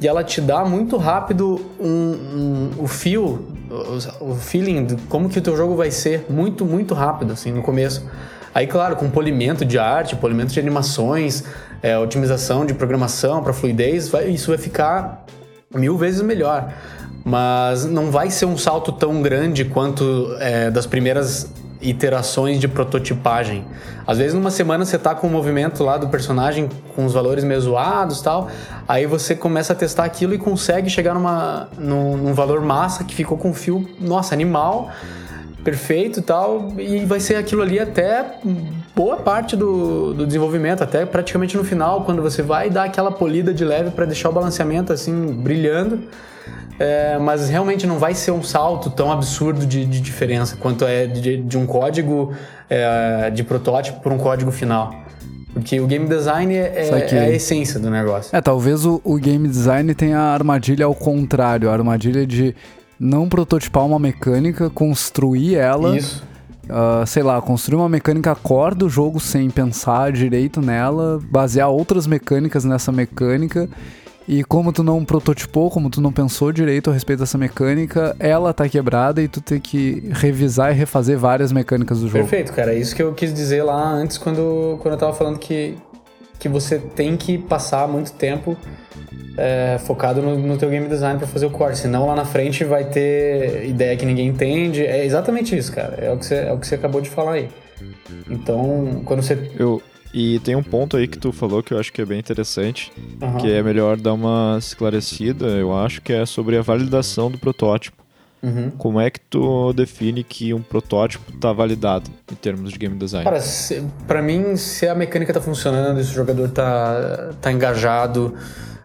e ela te dá muito rápido um, um, o fio, o, o, feeling de como que o teu jogo vai ser muito, muito rápido, assim, no começo. Aí, claro, com polimento de arte, polimento de animações, é, otimização de programação para fluidez, vai, isso vai ficar mil vezes melhor. Mas não vai ser um salto tão grande quanto é, das primeiras iterações de prototipagem. Às vezes numa semana você tá com o movimento lá do personagem com os valores meio zoados tal, aí você começa a testar aquilo e consegue chegar numa, num, num valor massa que ficou com fio, nossa, animal, perfeito tal, e vai ser aquilo ali até boa parte do, do desenvolvimento, até praticamente no final, quando você vai dar aquela polida de leve para deixar o balanceamento assim brilhando é, mas realmente não vai ser um salto tão absurdo de, de diferença quanto é de, de um código é, de protótipo para um código final. Porque o game design é, é, a essência do negócio. É, talvez o, o game design tenha a armadilha ao contrário, a armadilha de não prototipar uma mecânica, construir ela. Isso. Uh, sei lá, construir uma mecânica core do jogo sem pensar direito nela, basear outras mecânicas nessa mecânica e como tu não prototipou, como tu não pensou direito a respeito dessa mecânica, ela tá quebrada e tu tem que revisar e refazer várias mecânicas do jogo. Perfeito, cara. É isso que eu quis dizer lá antes quando, quando eu tava falando que, que você tem que passar muito tempo é, focado no, no teu game design para fazer o core. Senão lá na frente vai ter ideia que ninguém entende. É exatamente isso, cara. É o que você, é o que você acabou de falar aí. Então, quando você. Eu, e tem um ponto aí que tu falou que eu acho que é bem interessante, uhum. que é melhor dar uma esclarecida, eu acho, que é sobre a validação do protótipo. Uhum. Como é que tu define que um protótipo está validado em termos de game design? Cara, se, pra mim, se a mecânica está funcionando, se o jogador está tá engajado,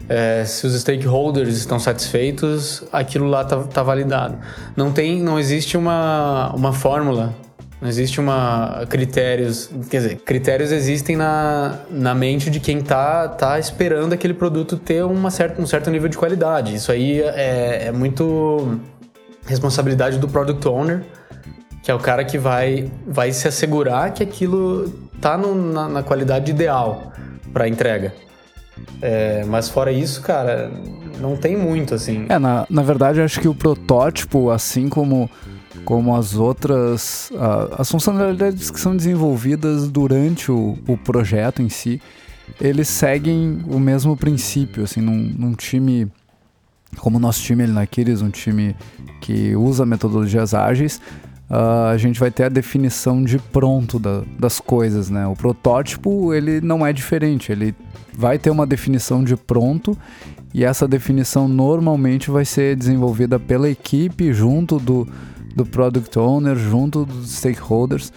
é, se os stakeholders estão satisfeitos, aquilo lá está tá validado. Não tem, não existe uma, uma fórmula não existe uma critérios, quer dizer, critérios existem na, na mente de quem tá, tá esperando aquele produto ter uma certa, um certo nível de qualidade. Isso aí é, é muito responsabilidade do product owner, que é o cara que vai, vai se assegurar que aquilo tá no, na, na qualidade ideal para entrega. É, mas fora isso, cara, não tem muito assim. É, na, na verdade, acho que o protótipo, assim como como as outras as funcionalidades que são desenvolvidas durante o, o, projeto em si eles seguem o mesmo princípio assim num, num time como o nosso time ali na um time que usa metodologias ágeis uh, a gente vai ter a definição de pronto da, das coisas né? O protótipo ele não é diferente ele vai ter uma definição de pronto e essa definição normalmente vai ser desenvolvida pela equipe junto do do product owner, junto dos stakeholders,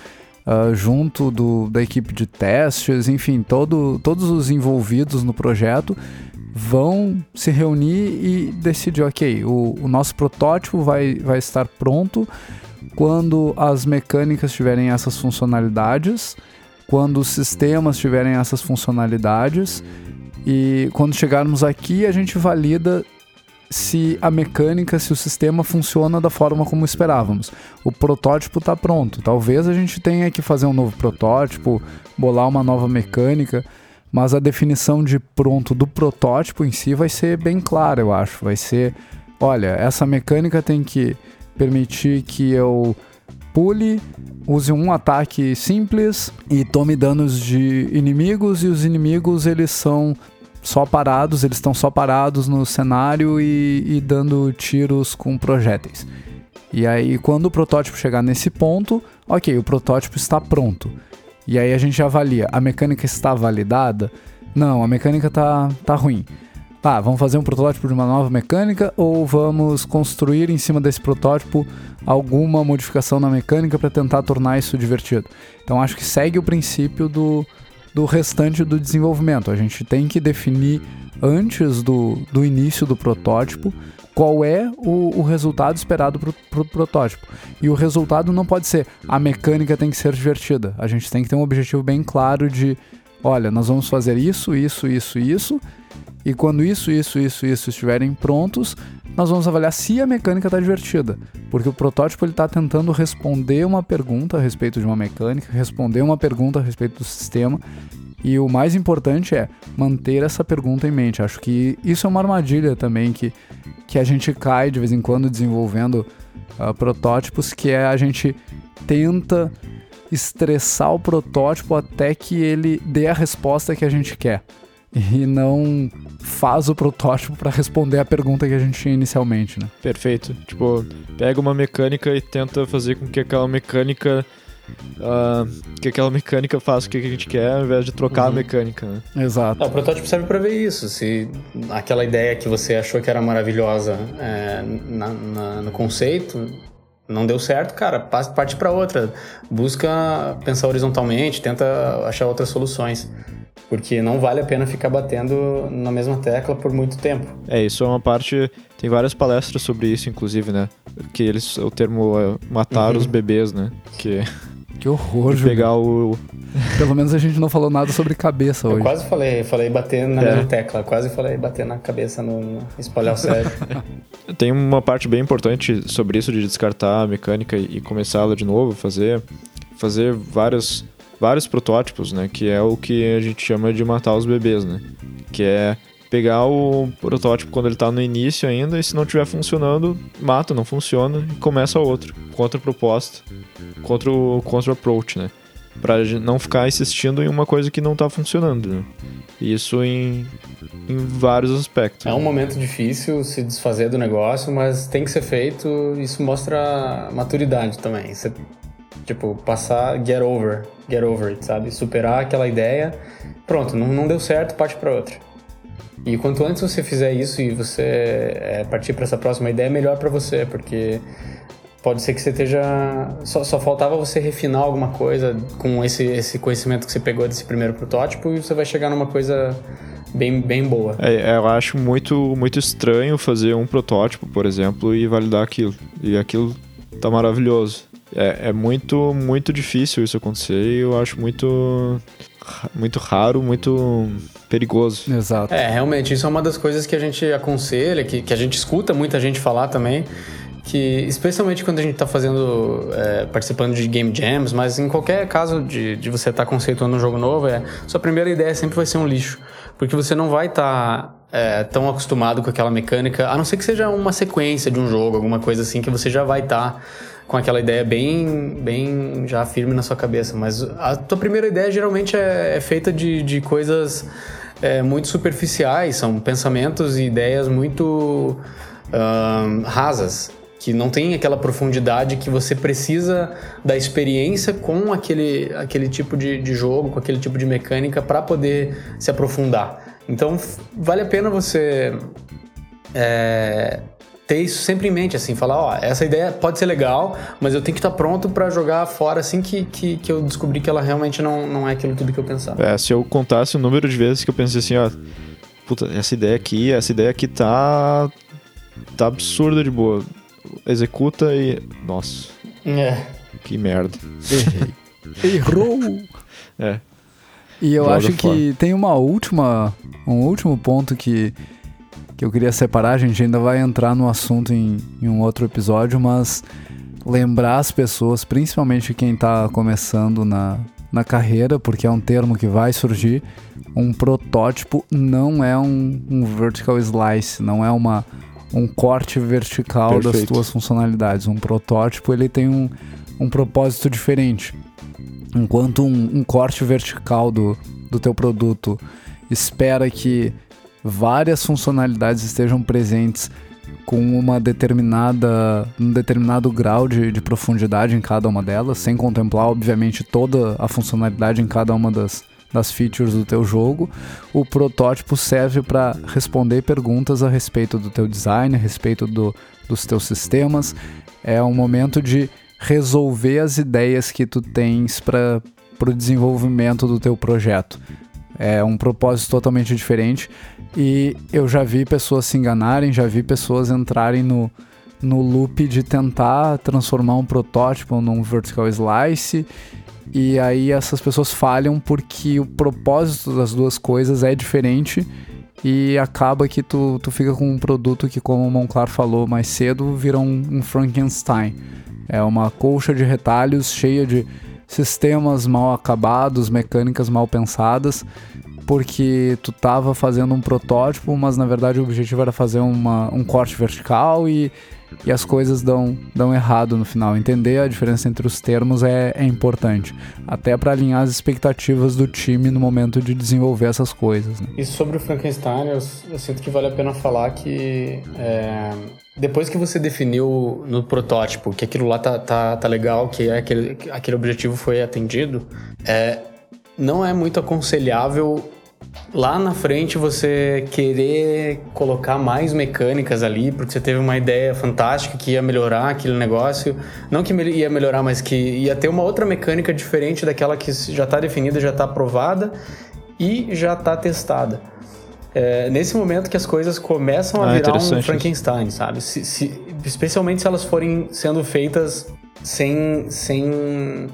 uh, junto do, da equipe de testes, enfim, todo, todos os envolvidos no projeto vão se reunir e decidir, ok, o, o nosso protótipo vai, vai estar pronto quando as mecânicas tiverem essas funcionalidades, quando os sistemas tiverem essas funcionalidades e quando chegarmos aqui a gente valida se a mecânica, se o sistema funciona da forma como esperávamos. O protótipo está pronto. Talvez a gente tenha que fazer um novo protótipo, bolar uma nova mecânica, mas a definição de pronto do protótipo em si vai ser bem clara, eu acho. Vai ser, olha, essa mecânica tem que permitir que eu pule, use um ataque simples e tome danos de inimigos e os inimigos eles são só parados, eles estão só parados no cenário e, e dando tiros com projéteis. E aí, quando o protótipo chegar nesse ponto, ok, o protótipo está pronto. E aí a gente avalia, a mecânica está validada? Não, a mecânica tá, tá ruim. Tá, vamos fazer um protótipo de uma nova mecânica ou vamos construir em cima desse protótipo alguma modificação na mecânica para tentar tornar isso divertido? Então acho que segue o princípio do, do restante do desenvolvimento. A gente tem que definir antes do, do início do protótipo qual é o, o resultado esperado para o pro protótipo. E o resultado não pode ser a mecânica tem que ser divertida. A gente tem que ter um objetivo bem claro de olha, nós vamos fazer isso, isso, isso, isso, e quando isso, isso, isso, isso estiverem prontos, nós vamos avaliar se a mecânica está divertida, porque o protótipo está tentando responder uma pergunta a respeito de uma mecânica, responder uma pergunta a respeito do sistema, e o mais importante é manter essa pergunta em mente. Acho que isso é uma armadilha também que, que a gente cai de vez em quando desenvolvendo uh, protótipos, que é a gente tenta estressar o protótipo até que ele dê a resposta que a gente quer. E não faz o protótipo para responder a pergunta que a gente tinha inicialmente, né? Perfeito. Tipo, pega uma mecânica e tenta fazer com que aquela mecânica Uh, que aquela mecânica faça o que a gente quer ao invés de trocar uhum. a mecânica, né? Exato. O protótipo serve para ver isso. Se aquela ideia que você achou que era maravilhosa é, na, na, no conceito não deu certo, cara, parte para outra. Busca pensar horizontalmente, tenta achar outras soluções. Porque não vale a pena ficar batendo na mesma tecla por muito tempo. É, isso é uma parte. Tem várias palestras sobre isso, inclusive, né? Que eles. O termo é matar uhum. os bebês, né? Que. Que horror, de pegar o. Pelo menos a gente não falou nada sobre cabeça hoje. Eu quase falei, falei bater na é. mesma tecla, quase falei bater na cabeça no, espalhar o cérebro. Tem uma parte bem importante sobre isso de descartar a mecânica e começá-la de novo, fazer fazer vários vários protótipos, né, que é o que a gente chama de matar os bebês, né? Que é pegar o protótipo quando ele está no início ainda e se não estiver funcionando, mata, não funciona e começa outro, contra proposta, contra o contra approach, né? Para não ficar insistindo em uma coisa que não está funcionando. Né? Isso em, em vários aspectos. É um momento difícil se desfazer do negócio, mas tem que ser feito. Isso mostra maturidade também. Você, tipo, passar, get over, get over it, sabe? Superar aquela ideia. Pronto, não, não deu certo, parte para outra. E quanto antes você fizer isso e você é, partir para essa próxima ideia, melhor para você, porque pode ser que você esteja. Só, só, faltava você refinar alguma coisa com esse, esse conhecimento que você pegou desse primeiro protótipo e você vai chegar numa coisa bem, bem boa. É, eu acho muito, muito estranho fazer um protótipo, por exemplo, e validar aquilo. E aquilo tá maravilhoso. É, é muito, muito difícil isso acontecer e eu acho muito, muito raro, muito perigoso. Exato. É, realmente, isso é uma das coisas que a gente aconselha, que, que a gente escuta muita gente falar também, que especialmente quando a gente está fazendo, é, participando de game jams, mas em qualquer caso de, de você estar tá conceituando um jogo novo, é sua primeira ideia sempre vai ser um lixo, porque você não vai estar tá, é, tão acostumado com aquela mecânica, a não ser que seja uma sequência de um jogo, alguma coisa assim que você já vai estar tá com aquela ideia bem, bem já firme na sua cabeça. Mas a tua primeira ideia geralmente é, é feita de, de coisas é, muito superficiais, são pensamentos e ideias muito rasas, que não tem aquela profundidade que você precisa da experiência com aquele, aquele tipo de, de jogo, com aquele tipo de mecânica para poder se aprofundar. Então vale a pena você é, ter isso sempre em mente, assim, falar, ó, essa ideia pode ser legal, mas eu tenho que estar pronto para jogar fora assim que, que, que, eu descobri que ela realmente não, não é aquilo tudo que eu pensava. É, se eu contasse o número de vezes que eu pensei assim, ó, puta, essa ideia aqui, essa ideia aqui tá tá absurda de boa. Executa e, nossa. É. Que merda. Errei. Errou. É. E eu Joga acho fora. que tem uma última, um último ponto que que eu queria separar. A gente ainda vai entrar no assunto em, em um outro episódio, mas lembrar as pessoas, principalmente quem está começando na, na carreira, porque é um termo que vai surgir. Um protótipo não é um, um vertical slice, não é uma, um corte vertical Perfeito. das tuas funcionalidades. Um protótipo ele tem um, um propósito diferente. Enquanto um, um corte vertical do, do teu produto espera que várias funcionalidades estejam presentes com uma determinada, um determinado grau de, de profundidade em cada uma delas, sem contemplar, obviamente, toda a funcionalidade em cada uma das, das features do teu jogo. O protótipo serve para responder perguntas a respeito do teu design, a respeito do, dos teus sistemas. É um momento de resolver as ideias que tu tens para o desenvolvimento do teu projeto. É um propósito totalmente diferente. E eu já vi pessoas se enganarem, já vi pessoas entrarem no, no loop de tentar transformar um protótipo num vertical slice. E aí essas pessoas falham porque o propósito das duas coisas é diferente e acaba que tu, tu fica com um produto que, como o Monclar falou mais cedo, vira um, um Frankenstein. É uma colcha de retalhos cheia de sistemas mal acabados, mecânicas mal pensadas porque tu tava fazendo um protótipo, mas na verdade o objetivo era fazer uma, um corte vertical e, e as coisas dão, dão errado no final. Entender a diferença entre os termos é, é importante, até para alinhar as expectativas do time no momento de desenvolver essas coisas. Né? E sobre o Frankenstein, eu, eu, sinto que vale a pena falar que é, depois que você definiu no protótipo que aquilo lá tá, tá, tá legal, que é aquele, aquele objetivo foi atendido, é, não é muito aconselhável lá na frente você querer colocar mais mecânicas ali, porque você teve uma ideia fantástica que ia melhorar aquele negócio. Não que ia melhorar, mas que ia ter uma outra mecânica diferente daquela que já está definida, já está aprovada e já está testada. É nesse momento que as coisas começam a ah, virar um Frankenstein, sabe? Se, se, especialmente se elas forem sendo feitas sem, sem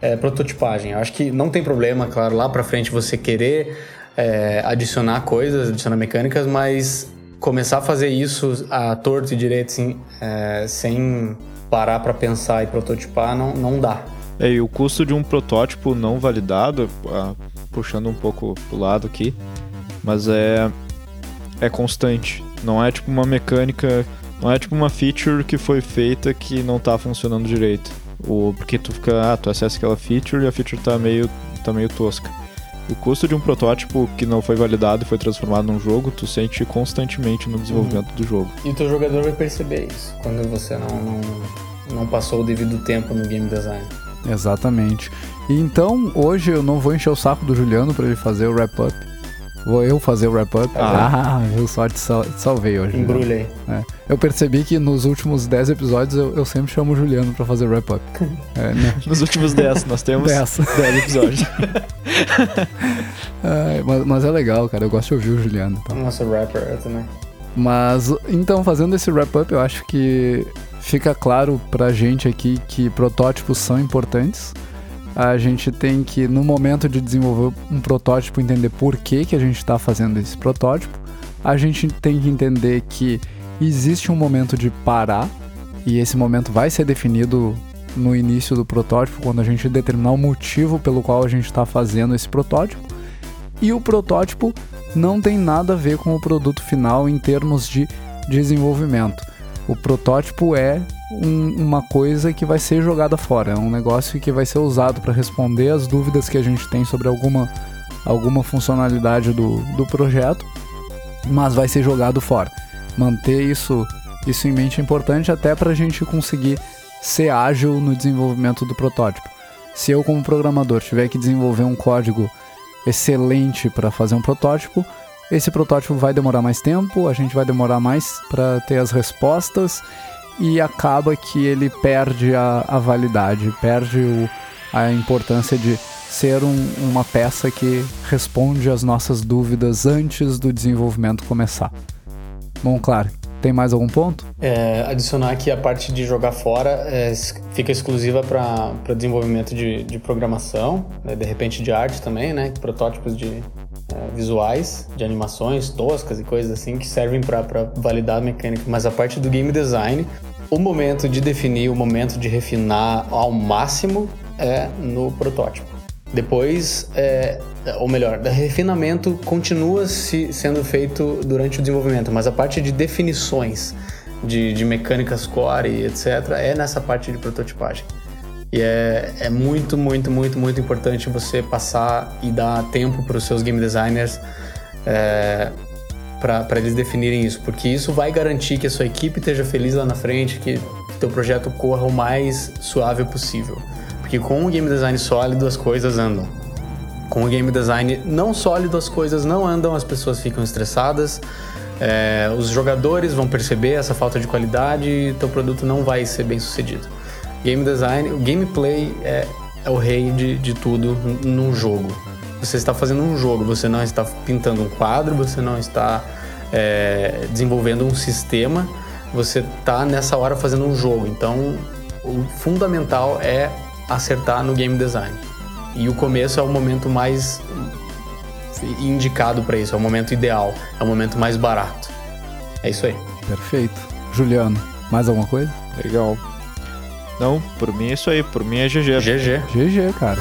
é, prototipagem. Eu acho que não tem problema, claro, lá para frente você querer é, adicionar coisas, adicionar mecânicas, mas começar a fazer isso a torto e direito, assim, é, sem parar para pensar e prototipar, não, não dá. É, e o custo de um protótipo não validado, ah, puxando um pouco pro lado aqui, mas é, é constante. Não é tipo uma mecânica, não é tipo uma feature que foi feita que não tá funcionando direito. O, porque tu fica, ah, tu acessa aquela feature e a feature tá meio, tá meio tosca. O custo de um protótipo que não foi validado e foi transformado num jogo, tu sente constantemente no desenvolvimento uhum. do jogo. E o teu jogador vai perceber isso, quando você não, não, não passou o devido tempo no game design. Exatamente. E então, hoje eu não vou encher o saco do Juliano para ele fazer o wrap-up Vou eu fazer o wrap-up. Ah, ah, eu só te, sal te salvei hoje. Embrulhei. É. Eu percebi que nos últimos 10 episódios eu, eu, sempre chamo o Juliano pra fazer o wrap-up. É, né? Nos últimos 10, nós temos 10, 10 episódios. é, mas, mas, é legal, cara. Eu gosto de ouvir o Juliano. Então. Nossa, rapper eu também. Mas, então, fazendo esse wrap-up, eu acho que fica claro pra gente aqui que protótipos são importantes a gente tem que, no momento de desenvolver um protótipo, entender por que, que a gente está fazendo esse protótipo. A gente tem que entender que existe um momento de parar, e esse momento vai ser definido no início do protótipo, quando a gente determinar o motivo pelo qual a gente está fazendo esse protótipo. E o protótipo não tem nada a ver com o produto final em termos de desenvolvimento. O protótipo é um, uma coisa que vai ser jogada fora, é um negócio que vai ser usado para responder as dúvidas que a gente tem sobre alguma, alguma funcionalidade do, do projeto, mas vai ser jogado fora. Manter isso, isso em mente é importante até para a gente conseguir ser ágil no desenvolvimento do protótipo. Se eu, como programador, tiver que desenvolver um código excelente para fazer um protótipo, esse protótipo vai demorar mais tempo, a gente vai demorar mais para ter as respostas e acaba que ele perde a, a validade, perde o, a importância de ser um, uma peça que responde às nossas dúvidas antes do desenvolvimento começar. Bom, claro, tem mais algum ponto? É, adicionar aqui a parte de jogar fora é, fica exclusiva para desenvolvimento de, de programação, né, de repente de arte também, né? Protótipos de, visuais, de animações toscas e coisas assim que servem para validar a mecânica. Mas a parte do game design, o momento de definir, o momento de refinar ao máximo é no protótipo. Depois, é, ou melhor, o refinamento continua se sendo feito durante o desenvolvimento, mas a parte de definições de, de mecânicas core etc. é nessa parte de prototipagem. E é, é muito, muito, muito, muito importante você passar e dar tempo para os seus game designers é, para eles definirem isso, porque isso vai garantir que a sua equipe esteja feliz lá na frente, que teu projeto corra o mais suave possível. Porque com o game design sólido as coisas andam. Com o game design não sólido as coisas não andam, as pessoas ficam estressadas, é, os jogadores vão perceber essa falta de qualidade e teu produto não vai ser bem sucedido. Game design, o gameplay é, é o rei de, de tudo num jogo. Você está fazendo um jogo, você não está pintando um quadro, você não está é, desenvolvendo um sistema, você está nessa hora fazendo um jogo. Então, o fundamental é acertar no game design. E o começo é o momento mais indicado para isso, é o momento ideal, é o momento mais barato. É isso aí. Perfeito. Juliano, mais alguma coisa? Legal. Não, por mim é isso aí. Por mim é GG. GG. GG, cara.